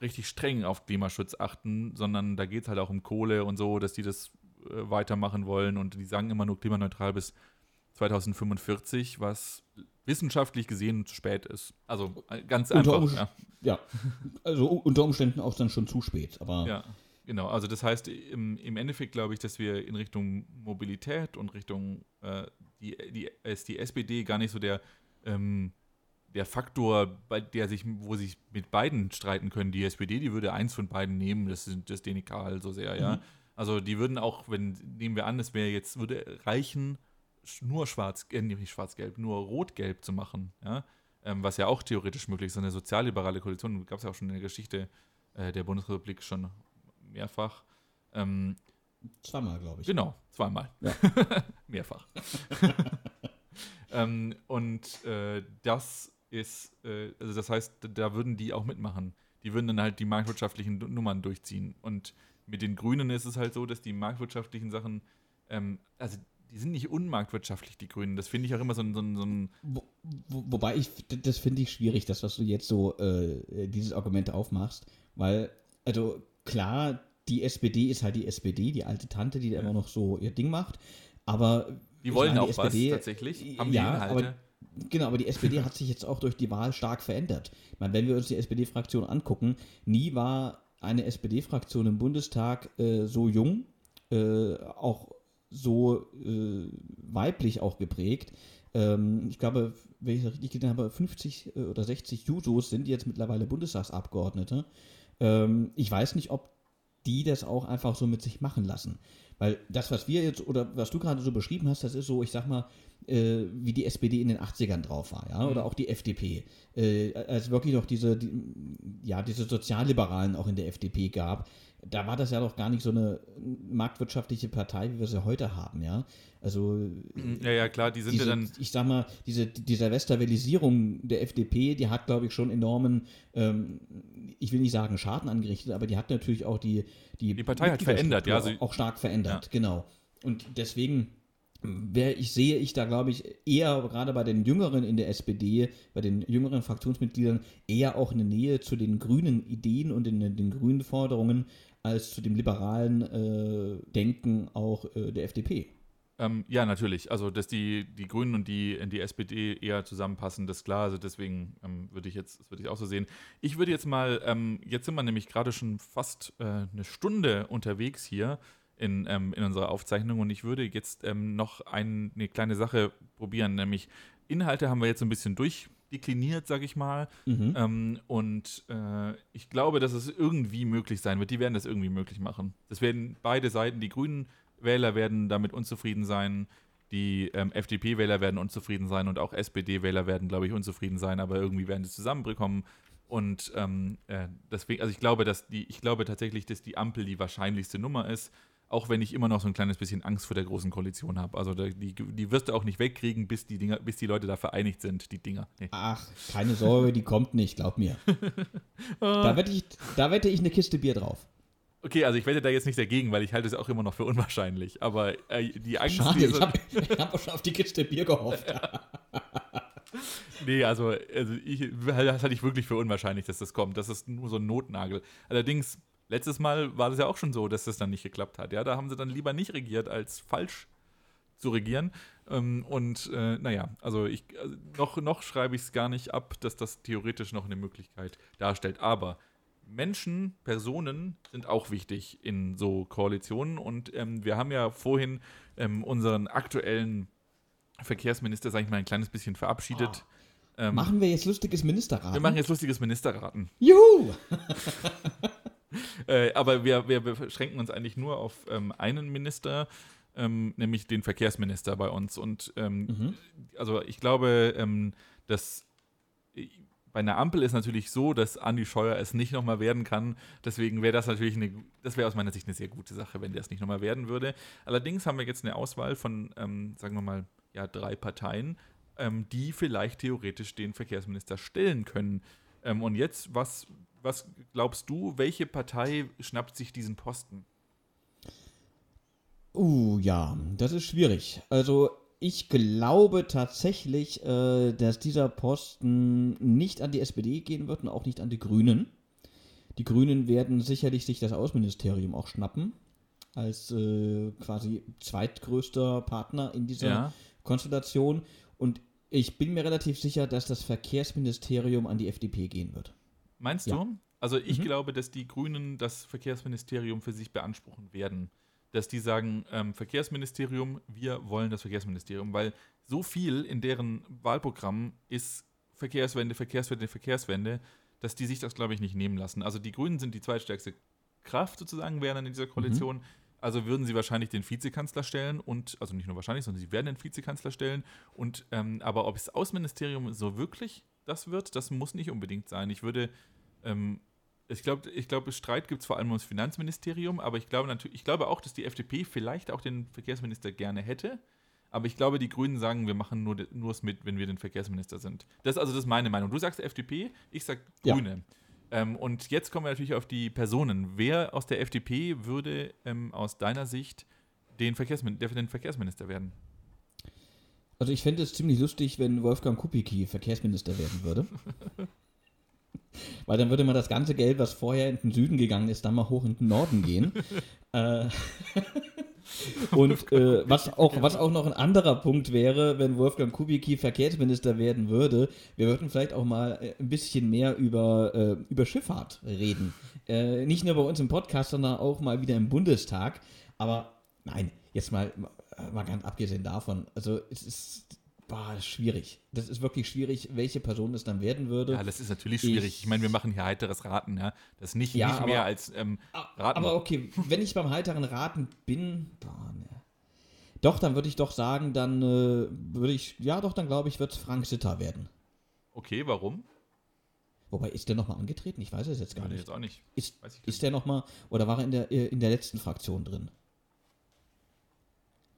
richtig streng auf Klimaschutz achten, sondern da geht es halt auch um Kohle und so, dass die das äh, weitermachen wollen und die sagen immer nur klimaneutral bis 2045, was wissenschaftlich gesehen zu spät ist. Also äh, ganz unter einfach. Ja. ja. also unter Umständen auch dann schon zu spät, aber. Ja, genau. Also das heißt, im, im Endeffekt glaube ich, dass wir in Richtung Mobilität und Richtung äh, die, die, ist die SPD gar nicht so der, ähm, der Faktor, bei der sich, wo sich mit beiden streiten können. Die SPD, die würde eins von beiden nehmen, das ist, das denen egal so sehr, ja. Mhm. Also die würden auch, wenn, nehmen wir an, es wäre jetzt, würde reichen, nur schwarz, äh, nicht schwarz-gelb, nur rot-gelb zu machen, ja. Ähm, was ja auch theoretisch möglich ist. Eine sozialliberale Koalition gab es ja auch schon in der Geschichte äh, der Bundesrepublik schon mehrfach. Ähm, Zweimal, glaube ich. Genau, zweimal. Ja. <laughs> Mehrfach. <laughs> ähm, und äh, das ist, äh, also das heißt, da würden die auch mitmachen. Die würden dann halt die marktwirtschaftlichen Nummern durchziehen. Und mit den Grünen ist es halt so, dass die marktwirtschaftlichen Sachen, ähm, also die sind nicht unmarktwirtschaftlich, die Grünen. Das finde ich auch immer so ein. So ein, so ein wo, wo, wobei ich, das finde ich schwierig, dass was du jetzt so äh, dieses Argument aufmachst, weil, also klar, die SPD ist halt die SPD, die alte Tante, die da immer noch so ihr Ding macht. Aber die wollen meine, auch die SPD, was tatsächlich. Haben ja, aber, genau, aber die SPD hat sich jetzt auch durch die Wahl stark verändert. Ich meine, wenn wir uns die SPD-Fraktion angucken, nie war eine SPD-Fraktion im Bundestag äh, so jung, äh, auch so äh, weiblich auch geprägt. Ähm, ich glaube, wenn ich das richtig gesehen habe, 50 äh, oder 60 Jusos sind jetzt mittlerweile Bundestagsabgeordnete. Ähm, ich weiß nicht, ob die das auch einfach so mit sich machen lassen. Weil das, was wir jetzt oder was du gerade so beschrieben hast, das ist so, ich sag mal, äh, wie die SPD in den 80ern drauf war, ja, oder auch die FDP. Äh, als wirklich noch diese, die, ja, diese Sozialliberalen auch in der FDP gab, da war das ja doch gar nicht so eine marktwirtschaftliche Partei, wie wir sie heute haben, ja. Also Ja, ja, klar, die sind diese, ja dann. ich sag mal, diese, diese Westerwellisierung der FDP, die hat, glaube ich, schon enormen, ähm, ich will nicht sagen Schaden angerichtet, aber die hat natürlich auch die Die, Die Partei hat verändert, ja, sie- auch stark verändert, genau. Und deswegen wer ich sehe ich da, glaube ich, eher gerade bei den Jüngeren in der SPD, bei den jüngeren Fraktionsmitgliedern, eher auch eine Nähe zu den grünen Ideen und den, den grünen Forderungen als zu dem liberalen äh, Denken auch äh, der FDP. Ähm, ja, natürlich. Also, dass die, die Grünen und die, die SPD eher zusammenpassen, das ist klar. Also, deswegen ähm, würde ich jetzt, das würde ich auch so sehen. Ich würde jetzt mal, ähm, jetzt sind wir nämlich gerade schon fast äh, eine Stunde unterwegs hier in, ähm, in unserer Aufzeichnung und ich würde jetzt ähm, noch ein, eine kleine Sache probieren, nämlich Inhalte haben wir jetzt so ein bisschen durchdekliniert, sage ich mal. Ähm, und äh, ich glaube, dass es irgendwie möglich sein wird. Die werden das irgendwie möglich machen. Das werden beide Seiten, die Grünen Wähler werden damit unzufrieden sein, die ähm, FDP-Wähler werden unzufrieden sein und auch SPD-Wähler werden, glaube ich, unzufrieden sein, aber irgendwie werden sie zusammenbekommen. Und ähm, äh, deswegen, also ich glaube, dass die, ich glaube tatsächlich, dass die Ampel die wahrscheinlichste Nummer ist, auch wenn ich immer noch so ein kleines bisschen Angst vor der großen Koalition habe. Also die, die wirst du auch nicht wegkriegen, bis die Dinger, bis die Leute da vereinigt sind, die Dinger. Nee. Ach, keine Sorge, die kommt nicht, glaub mir. <laughs> da, wette ich, da wette ich eine Kiste Bier drauf. Okay, also ich wette da jetzt nicht dagegen, weil ich halte es auch immer noch für unwahrscheinlich. Aber äh, die Angst, Schade, die ich so- habe hab auch schon auf die Kiste Bier gehofft. <laughs> Nee, also, also ich, das halte ich wirklich für unwahrscheinlich, dass das kommt. Das ist nur so ein Notnagel. Allerdings, letztes Mal war das ja auch schon so, dass das dann nicht geklappt hat. Ja, da haben sie dann lieber nicht regiert, als falsch zu regieren. Ähm, und äh, naja, also ich also noch, noch schreibe ich es gar nicht ab, dass das theoretisch noch eine Möglichkeit darstellt. Aber Menschen, Personen sind auch wichtig in so Koalitionen. Und ähm, wir haben ja vorhin ähm, unseren aktuellen Verkehrsminister, sag ich mal, ein kleines bisschen verabschiedet. Ähm, Machen wir jetzt lustiges Ministerrat? wir machen jetzt lustiges Ministerraten. Juhu! <laughs> <laughs> Äh, aber wir, wir beschränken uns eigentlich nur auf ähm, einen Minister, ähm, nämlich den Verkehrsminister bei uns. Und ähm, also ich glaube, ähm, dass äh, bei einer Ampel ist natürlich so, dass Andi Scheuer es nicht nochmal werden kann. Deswegen wäre das natürlich eine, das wäre aus meiner Sicht eine sehr gute Sache, wenn der es nicht nochmal werden würde. Allerdings haben wir jetzt eine Auswahl von, ähm, sagen wir mal, ja, drei Parteien, ähm, die vielleicht theoretisch den Verkehrsminister stellen können. Ähm, und jetzt, was, was glaubst du, welche Partei schnappt sich diesen Posten? Uh, ja, das ist schwierig. Also, ich glaube tatsächlich, äh, dass dieser Posten nicht an die SPD gehen wird und auch nicht an die Grünen. Die Grünen werden sicherlich sich das Außenministerium auch schnappen, als äh, quasi zweitgrößter Partner in dieser Ja. Konstellation. Und ich bin mir relativ sicher, dass das Verkehrsministerium an die FDP gehen wird. Meinst Ja. du? Also ich glaube, dass die Grünen das Verkehrsministerium für sich beanspruchen werden. Dass die sagen, ähm, Verkehrsministerium, wir wollen das Verkehrsministerium, weil so viel in deren Wahlprogramm ist Verkehrswende, Verkehrswende, Verkehrswende, dass die sich das, glaube ich, nicht nehmen lassen. Also die Grünen sind die zweitstärkste Kraft sozusagen, wären dann in dieser Koalition. Also würden sie wahrscheinlich den Vizekanzler stellen und, also nicht nur wahrscheinlich, sondern sie werden den Vizekanzler stellen. Und ähm, aber ob das Außenministerium so wirklich das wird, das muss nicht unbedingt sein. Ich würde, ähm, ich glaube, ich glaube, Streit gibt es vor allem ums Finanzministerium, aber ich glaube natürlich, ich glaube auch, dass die FDP vielleicht auch den Verkehrsminister gerne hätte. Aber ich glaube, die Grünen sagen, wir machen nur, es mit, wenn wir den Verkehrsminister sind. Das, also, das ist meine Meinung. Du sagst FDP, ich sag Ja. Grüne. Ähm, und jetzt kommen wir natürlich auf die Personen. Wer aus der FDP würde ähm, aus deiner Sicht den, Verkehrsmin den Verkehrsminister werden? Also ich fände es ziemlich lustig, wenn Wolfgang Kubicki Verkehrsminister werden würde. Weil dann würde man das ganze Geld, was vorher in den Süden gegangen ist, dann mal hoch in den Norden gehen. äh, und äh, was, auch, was auch noch ein anderer Punkt wäre, wenn Wolfgang Kubicki Verkehrsminister werden würde, wir würden vielleicht auch mal äh, ein bisschen mehr über, äh, über Schifffahrt reden Äh, nicht nur bei uns im Podcast, sondern auch mal wieder im Bundestag. Aber nein, jetzt mal, mal ganz abgesehen davon. Also es ist boah, schwierig. Das ist wirklich schwierig, welche Person es dann werden würde. Ja, das ist natürlich schwierig. Ich, ich meine, wir machen hier heiteres Raten, ja. Das ist nicht, ja, nicht aber, mehr als ähm, Raten. Aber okay, wenn ich beim heiteren Raten bin, boah, ne. Doch, dann würde ich doch sagen, dann äh, würde ich, ja doch, dann glaube ich, wird es Frank Sitter werden. Okay, warum? Wobei, ist der nochmal angetreten? Ich weiß es jetzt gar ja, nicht. Jetzt auch nicht. Ist, ist der nochmal, oder war er in der, äh, in der letzten Fraktion drin?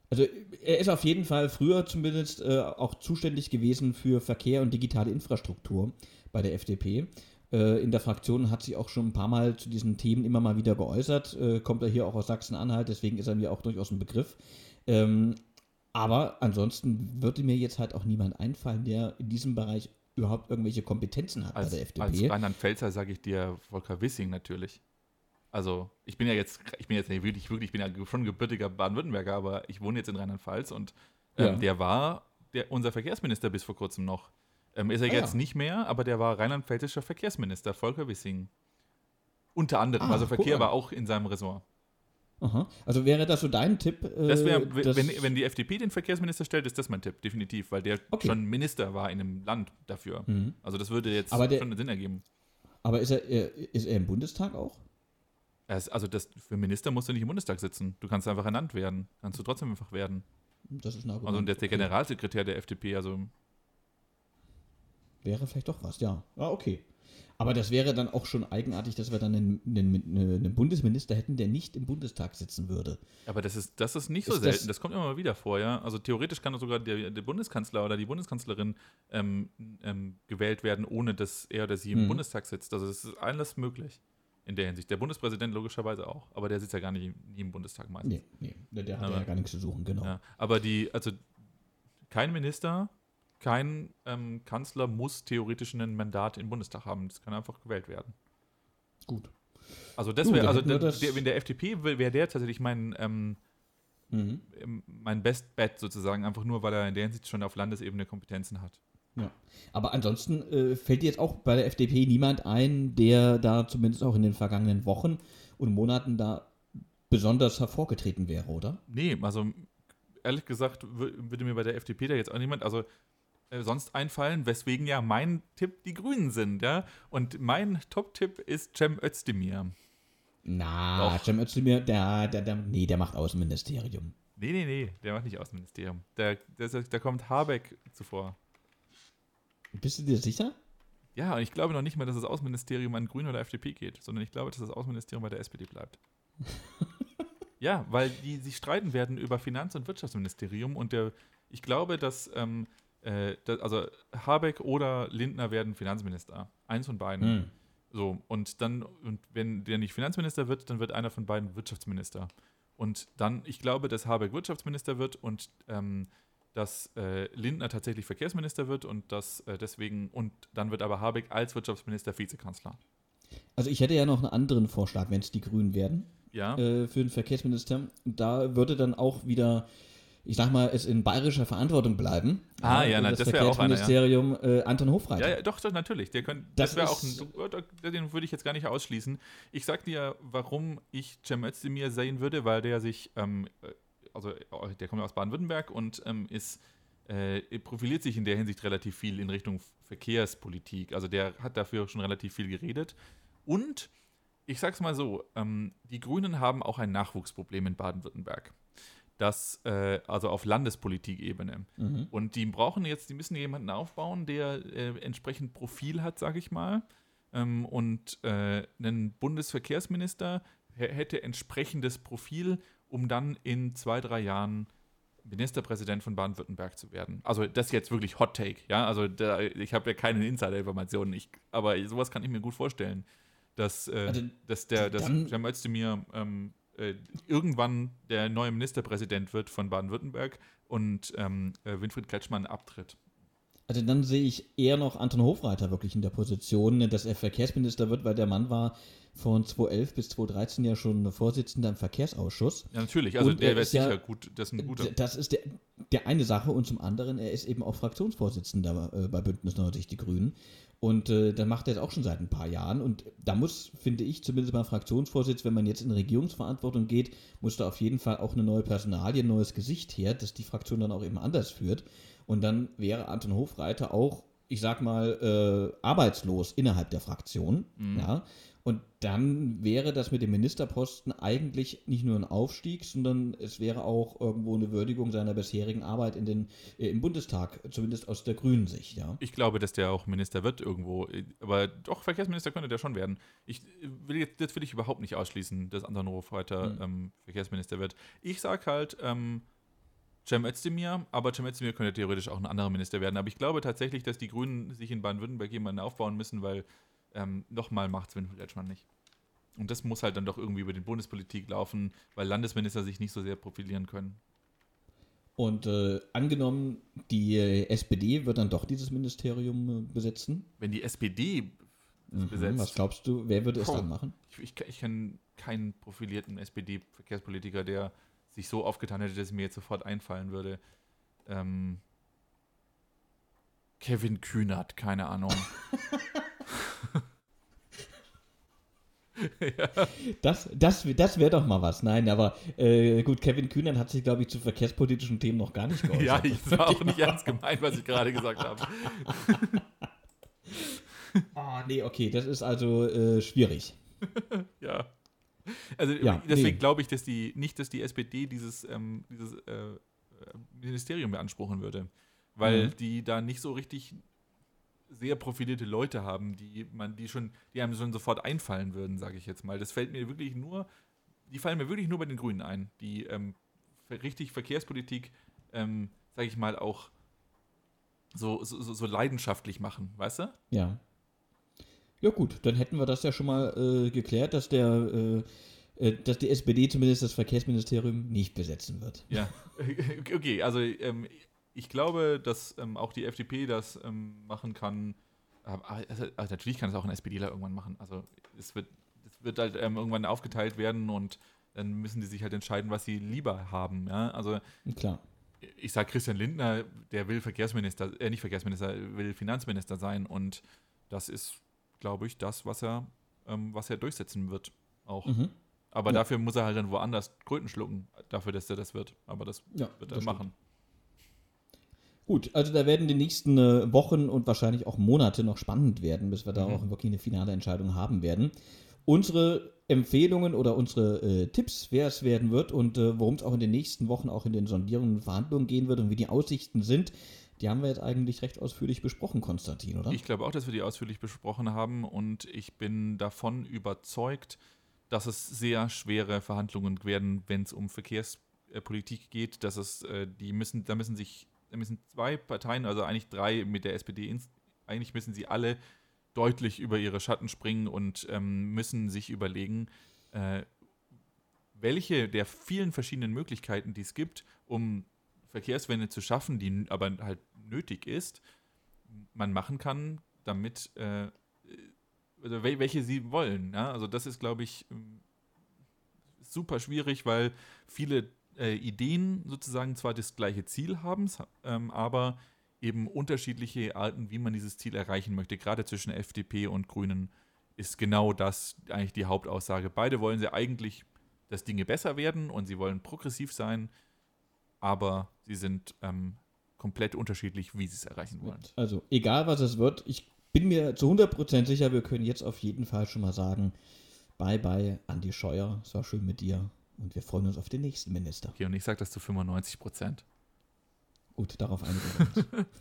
Also er ist auf jeden Fall früher zumindest äh, auch zuständig gewesen für Verkehr und digitale Infrastruktur bei der FDP. Äh, in der Fraktion hat sie auch schon ein paar Mal zu diesen Themen immer mal wieder geäußert. Äh, kommt er hier auch aus Sachsen-Anhalt, deswegen ist er mir auch durchaus ein Begriff. Ähm, aber ansonsten würde mir jetzt halt auch niemand einfallen, der in diesem Bereich überhaupt irgendwelche Kompetenzen hat als, bei der FDP. Als Rheinland-Pfälzer sage ich dir Volker Wissing natürlich. Also ich bin ja jetzt, ich bin jetzt nicht wirklich, wirklich, ich bin ja schon gebürtiger Baden-Württemberger, aber ich wohne jetzt in Rheinland-Pfalz und ähm, ja. der war der, unser Verkehrsminister bis vor kurzem noch. Ähm, ist er ah, jetzt ja. nicht mehr, aber der war rheinland-pfälzischer Verkehrsminister, Volker Wissing. Unter anderem, ah, also Verkehr cool. war auch in seinem Ressort. Aha. Also wäre das so dein Tipp? Äh, das wäre, wenn, wenn die FDP den Verkehrsminister stellt, ist das mein Tipp, definitiv, weil der okay. schon Minister war in einem Land dafür. Mhm. Also das würde jetzt der, schon Sinn ergeben. Aber ist er, ist er im Bundestag auch? Also das, für Minister musst du nicht im Bundestag sitzen. Du kannst einfach ernannt werden. Kannst du trotzdem einfach werden. Das ist ein Argument. Also der der Generalsekretär der FDP, also. Wäre vielleicht doch was, ja. Ah, okay. Aber das wäre dann auch schon eigenartig, dass wir dann einen, einen, einen, Bundesminister hätten, der nicht im Bundestag sitzen würde. Aber das ist, das ist nicht so ist selten. Das, das, kommt immer mal wieder vor, ja. Also theoretisch kann sogar der, der Bundeskanzler oder die Bundeskanzlerin ähm, ähm, gewählt werden, ohne dass er oder sie im mhm. Bundestag sitzt. Also es ist alles möglich in der Hinsicht. Der Bundespräsident logischerweise auch, aber der sitzt ja gar nicht im Bundestag meistens. Nee, nee, der, der hat aber, ja gar nichts zu suchen, genau. Ja, aber die, also kein Minister, kein ähm, Kanzler muss theoretisch ein Mandat im Bundestag haben. Das kann einfach gewählt werden. Gut. Also das wäre, also der, der, in der FDP wäre der tatsächlich mein, ähm, mhm. mein Best Bet sozusagen, einfach nur, weil er in der Hinsicht schon auf Landesebene Kompetenzen hat. Ja. Aber ansonsten äh, fällt dir jetzt auch bei der FDP niemand ein, der da zumindest auch in den vergangenen Wochen und Monaten da besonders hervorgetreten wäre, oder? Nee, also ehrlich gesagt würde mir bei der FDP da jetzt auch niemand, also äh, sonst einfallen, weswegen ja mein Tipp die Grünen sind, ja. Und mein Top-Tipp ist Cem Özdemir. Na, Doch. Cem Özdemir, der, der, der, nee, der macht Außenministerium. Nee, nee, nee, der macht nicht Außenministerium. Der, der kommt Habeck zuvor. Bist du dir sicher? Ja, und ich glaube noch nicht mal, dass das Außenministerium an Grünen oder FDP geht, sondern ich glaube, dass das Außenministerium bei der SPD bleibt. <laughs> ja, weil die sich streiten werden über Finanz- und Wirtschaftsministerium und der, ich glaube, dass, ähm, äh, dass, also Habeck oder Lindner werden Finanzminister. Eins von beiden. Mhm. So, und dann, und wenn der nicht Finanzminister wird, dann wird einer von beiden Wirtschaftsminister. Und dann, ich glaube, dass Habeck Wirtschaftsminister wird und ähm, dass äh, Lindner tatsächlich Verkehrsminister wird und dass äh, deswegen, und dann wird aber Habeck als Wirtschaftsminister Vizekanzler. Also ich hätte ja noch einen anderen Vorschlag, wenn es die Grünen werden. Ja. Äh, für den Verkehrsminister. Da würde dann auch wieder, ich sag mal, es in bayerischer Verantwortung bleiben. Ah, ja, na, das, das wäre auch einer. Ministerium ja. äh, Anton Hofreiter. Ja, ja, doch, doch natürlich. Der könnt, das, das wäre auch ein, den würde ich jetzt gar nicht ausschließen. Ich sag dir, warum ich Cem Özdemir sehen würde, weil der sich ähm, also äh, der kommt aus Baden-Württemberg und ähm, ist, äh, profiliert sich in der Hinsicht relativ viel in Richtung Verkehrspolitik. Also der hat dafür schon relativ viel geredet. Und ich sag's mal so, ähm, die Grünen haben auch ein Nachwuchsproblem in Baden-Württemberg. Das, äh, also auf Landespolitikebene. Mhm. Und die brauchen jetzt, die müssen jemanden aufbauen, der äh, entsprechend Profil hat, sage ich mal. Ähm, und äh, einen Bundesverkehrsminister hätte entsprechendes Profil um dann in zwei, drei Jahren Ministerpräsident von Baden-Württemberg zu werden. Also das ist jetzt wirklich Hot Take, ja. Also da, ich habe ja keine Insider-Informationen, aber sowas kann ich mir gut vorstellen, dass, äh, also, dass der, dass Cem Özdemir ähm, äh, irgendwann der neue Ministerpräsident wird von Baden-Württemberg und ähm, äh, Winfried Kretschmann abtritt. Also dann sehe ich eher noch Anton Hofreiter wirklich in der Position, dass er Verkehrsminister wird, weil der Mann war von 2011 bis 2013 ja schon Vorsitzender im Verkehrsausschuss. Ja, natürlich. Also Und der wäre sicher ja, gut. Das ist ein guter. Das ist der. der eine Sache und zum anderen, er ist eben auch Fraktionsvorsitzender äh, bei Bündnis 90 Die Grünen. Und äh, dann macht er es auch schon seit ein paar Jahren. Und da muss, finde ich, zumindest beim Fraktionsvorsitz, wenn man jetzt in Regierungsverantwortung geht, muss da auf jeden Fall auch eine neue Personalie, ein neues Gesicht her, dass die Fraktion dann auch eben anders führt. Und dann wäre Anton Hofreiter auch, ich sag mal, äh, arbeitslos innerhalb der Fraktion. Mhm. Ja. Und dann wäre das mit dem Ministerposten eigentlich nicht nur ein Aufstieg, sondern es wäre auch irgendwo eine Würdigung seiner bisherigen Arbeit in den, äh, im Bundestag, zumindest aus der grünen Sicht. Ja. Ich glaube, dass der auch Minister wird irgendwo. Aber doch, Verkehrsminister könnte der schon werden. Ich will jetzt, das will ich überhaupt nicht ausschließen, dass Anton Hofreiter mhm. ähm, Verkehrsminister wird. Ich sage halt, ähm, Cem Özdemir, aber Cem Özdemir könnte theoretisch auch ein anderer Minister werden. Aber ich glaube tatsächlich, dass die Grünen sich in Baden-Württemberg jemanden aufbauen müssen, weil ähm, nochmal macht es Winfried Kretschmann nicht. Und das muss halt dann doch irgendwie über die Bundespolitik laufen, weil Landesminister sich nicht so sehr profilieren können. Und äh, angenommen, die SPD wird dann doch dieses Ministerium äh, besetzen? Wenn die SPD mhm, besetzt. Was glaubst du, wer würde es oh, dann machen? Ich, ich, ich kenne keinen profilierten SPD-Verkehrspolitiker, der sich so aufgetan hätte, dass mir jetzt sofort einfallen würde. Ähm, Kevin Kühnert, keine Ahnung. <laughs> ja. <laughs> Das, das, das wäre doch mal was. Nein, aber äh, gut, Kevin Kühnern hat sich, glaube ich, zu verkehrspolitischen Themen noch gar nicht geäußert. ja, ich <laughs> war auch nicht ernst gemeint, was ich gerade gesagt habe. oh, <laughs> nee, okay, das ist also äh, schwierig. ja. Also ja, deswegen nee. glaube ich, dass die nicht, dass die SPD dieses, ähm, dieses äh, Ministerium beanspruchen würde. Weil mhm. die da nicht so richtig sehr profilierte Leute haben, die man, die schon, die einem schon sofort einfallen würden, sage ich jetzt mal. Das fällt mir wirklich nur, die fallen mir wirklich nur bei den Grünen ein, die ähm, richtig Verkehrspolitik, ähm, sage ich mal, auch so, so, so, leidenschaftlich machen, weißt du? Ja. Ja gut, dann hätten wir das ja schon mal äh, geklärt, dass der äh, äh dass die SPD zumindest das Verkehrsministerium nicht besetzen wird. Ja, <laughs> okay, also ähm, ich glaube, dass ähm, auch die FDP das ähm, machen kann. Also, also natürlich kann es auch ein SPDler irgendwann machen. Also es wird, es wird halt ähm, irgendwann aufgeteilt werden und dann müssen die sich halt entscheiden, was sie lieber haben. Ja? Also klar. Ich sage Christian Lindner, der will Verkehrsminister, äh, nicht Verkehrsminister, will Finanzminister sein und das ist, glaube ich, das, was er, ähm, was er durchsetzen wird auch. Mhm. Aber ja. dafür muss er halt dann woanders Kröten schlucken, dafür, dass er das wird. Aber das ja, wird er machen. Stimmt. Gut, also da werden die nächsten äh, Wochen und wahrscheinlich auch Monate noch spannend werden, bis wir da mhm. auch wirklich eine finale Entscheidung haben werden. Unsere Empfehlungen oder unsere äh, Tipps, wer es werden wird und äh, worum es auch in den nächsten Wochen auch in den Sondierungen und Verhandlungen gehen wird und wie die Aussichten sind, die haben wir jetzt eigentlich recht ausführlich besprochen, Konstantin, oder? Ich glaube auch, dass wir die ausführlich besprochen haben und ich bin davon überzeugt, dass es sehr schwere Verhandlungen werden, wenn es um Verkehrspolitik geht, dass es äh, die müssen, da müssen sich müssen zwei Parteien, also eigentlich drei mit der SPD, eigentlich müssen sie alle deutlich über ihre Schatten springen und ähm, müssen sich überlegen, äh, welche der vielen verschiedenen Möglichkeiten, die es gibt, um Verkehrswende zu schaffen, die aber halt nötig ist, man machen kann, damit, äh, also welche sie wollen. Ja? Also das ist, glaube ich, ähm, super schwierig, weil viele äh, Ideen sozusagen zwar das gleiche Ziel haben, ähm, aber eben unterschiedliche Arten, wie man dieses Ziel erreichen möchte. Gerade zwischen FDP und Grünen ist genau das eigentlich die Hauptaussage. Beide wollen sie eigentlich, dass Dinge besser werden und sie wollen progressiv sein, aber sie sind ähm, komplett unterschiedlich, wie sie es erreichen wollen. Also egal was es wird, ich bin mir zu 100% sicher, wir können jetzt auf jeden Fall schon mal sagen, bye bye Andi Scheuer, es war schön mit dir. Und wir freuen uns auf den nächsten Minister. Okay, und ich sage das zu 95 Prozent. Gut, darauf einigen wir uns. <laughs>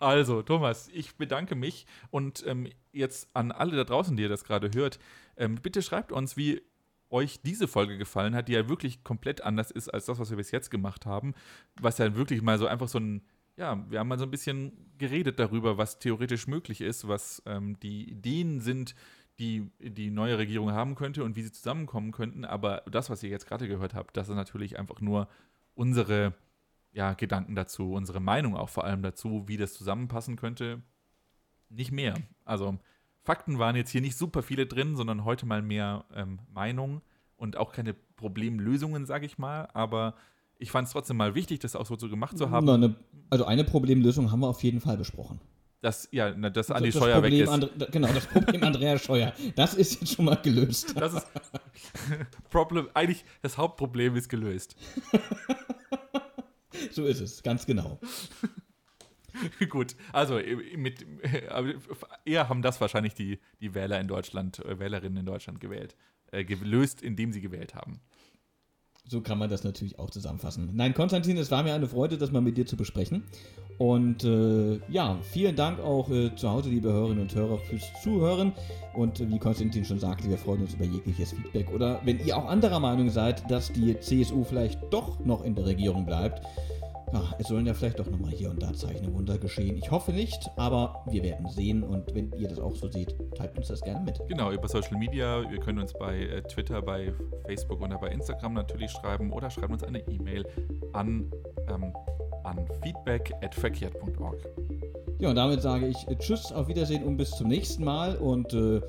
Also, Thomas, ich bedanke mich und ähm, jetzt an alle da draußen, die ihr das gerade hört, ähm, bitte schreibt uns, wie euch diese Folge gefallen hat, die ja wirklich komplett anders ist als das, was wir bis jetzt gemacht haben. Was ja wirklich mal so einfach so ein, ja, wir haben mal so ein bisschen geredet darüber, was theoretisch möglich ist, was ähm, die Ideen sind, die die neue Regierung haben könnte und wie sie zusammenkommen könnten. Aber das, was ihr jetzt gerade gehört habt, das ist natürlich einfach nur unsere ja, Gedanken dazu, unsere Meinung auch vor allem dazu, wie das zusammenpassen könnte. Nicht mehr. Also Fakten waren jetzt hier nicht super viele drin, sondern heute mal mehr ähm, Meinung und auch keine Problemlösungen, sage ich mal. Aber ich fand es trotzdem mal wichtig, das auch so, gemacht zu haben. Na, ne, also eine Problemlösung haben wir auf jeden Fall besprochen. Dass, ja, na, dass Andi das Scheuer weg Problem ist. Andre, genau, das Problem Andreas <laughs> Scheuer. Das ist jetzt schon mal gelöst. Das ist <laughs> Problem, eigentlich das Hauptproblem ist gelöst. <laughs> So ist es, ganz genau. Gut, also mit eher haben das wahrscheinlich die, die Wähler in Deutschland, äh, Wählerinnen in Deutschland gewählt. Äh, gelöst, indem sie gewählt haben. So kann man das natürlich auch zusammenfassen. Nein, Konstantin, es war mir eine Freude, das mal mit dir zu besprechen. Und äh, ja, vielen Dank auch äh, zu Hause, liebe Hörerinnen und Hörer, fürs Zuhören. Und äh, wie Konstantin schon sagte, wir freuen uns über jegliches Feedback. Oder wenn ihr auch anderer Meinung seid, dass die CSU vielleicht doch noch in der Regierung bleibt, ja, es sollen ja vielleicht doch nochmal hier und da Zeichen Wunder geschehen. Ich hoffe nicht, aber wir werden sehen. Und wenn ihr das auch so seht, teilt uns das gerne mit. Genau, über Social Media. Wir können uns bei äh, Twitter, bei Facebook oder bei Instagram natürlich schreiben oder schreiben uns eine E-Mail an, ähm, an feedback at verkehrt.org. Ja, und damit sage ich äh, Tschüss, auf Wiedersehen und bis zum nächsten Mal. Und äh,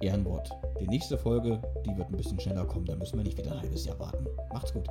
Ehrenwort. Die nächste Folge, die wird ein bisschen schneller kommen. Da müssen wir nicht wieder ein halbes Jahr warten. Macht's gut.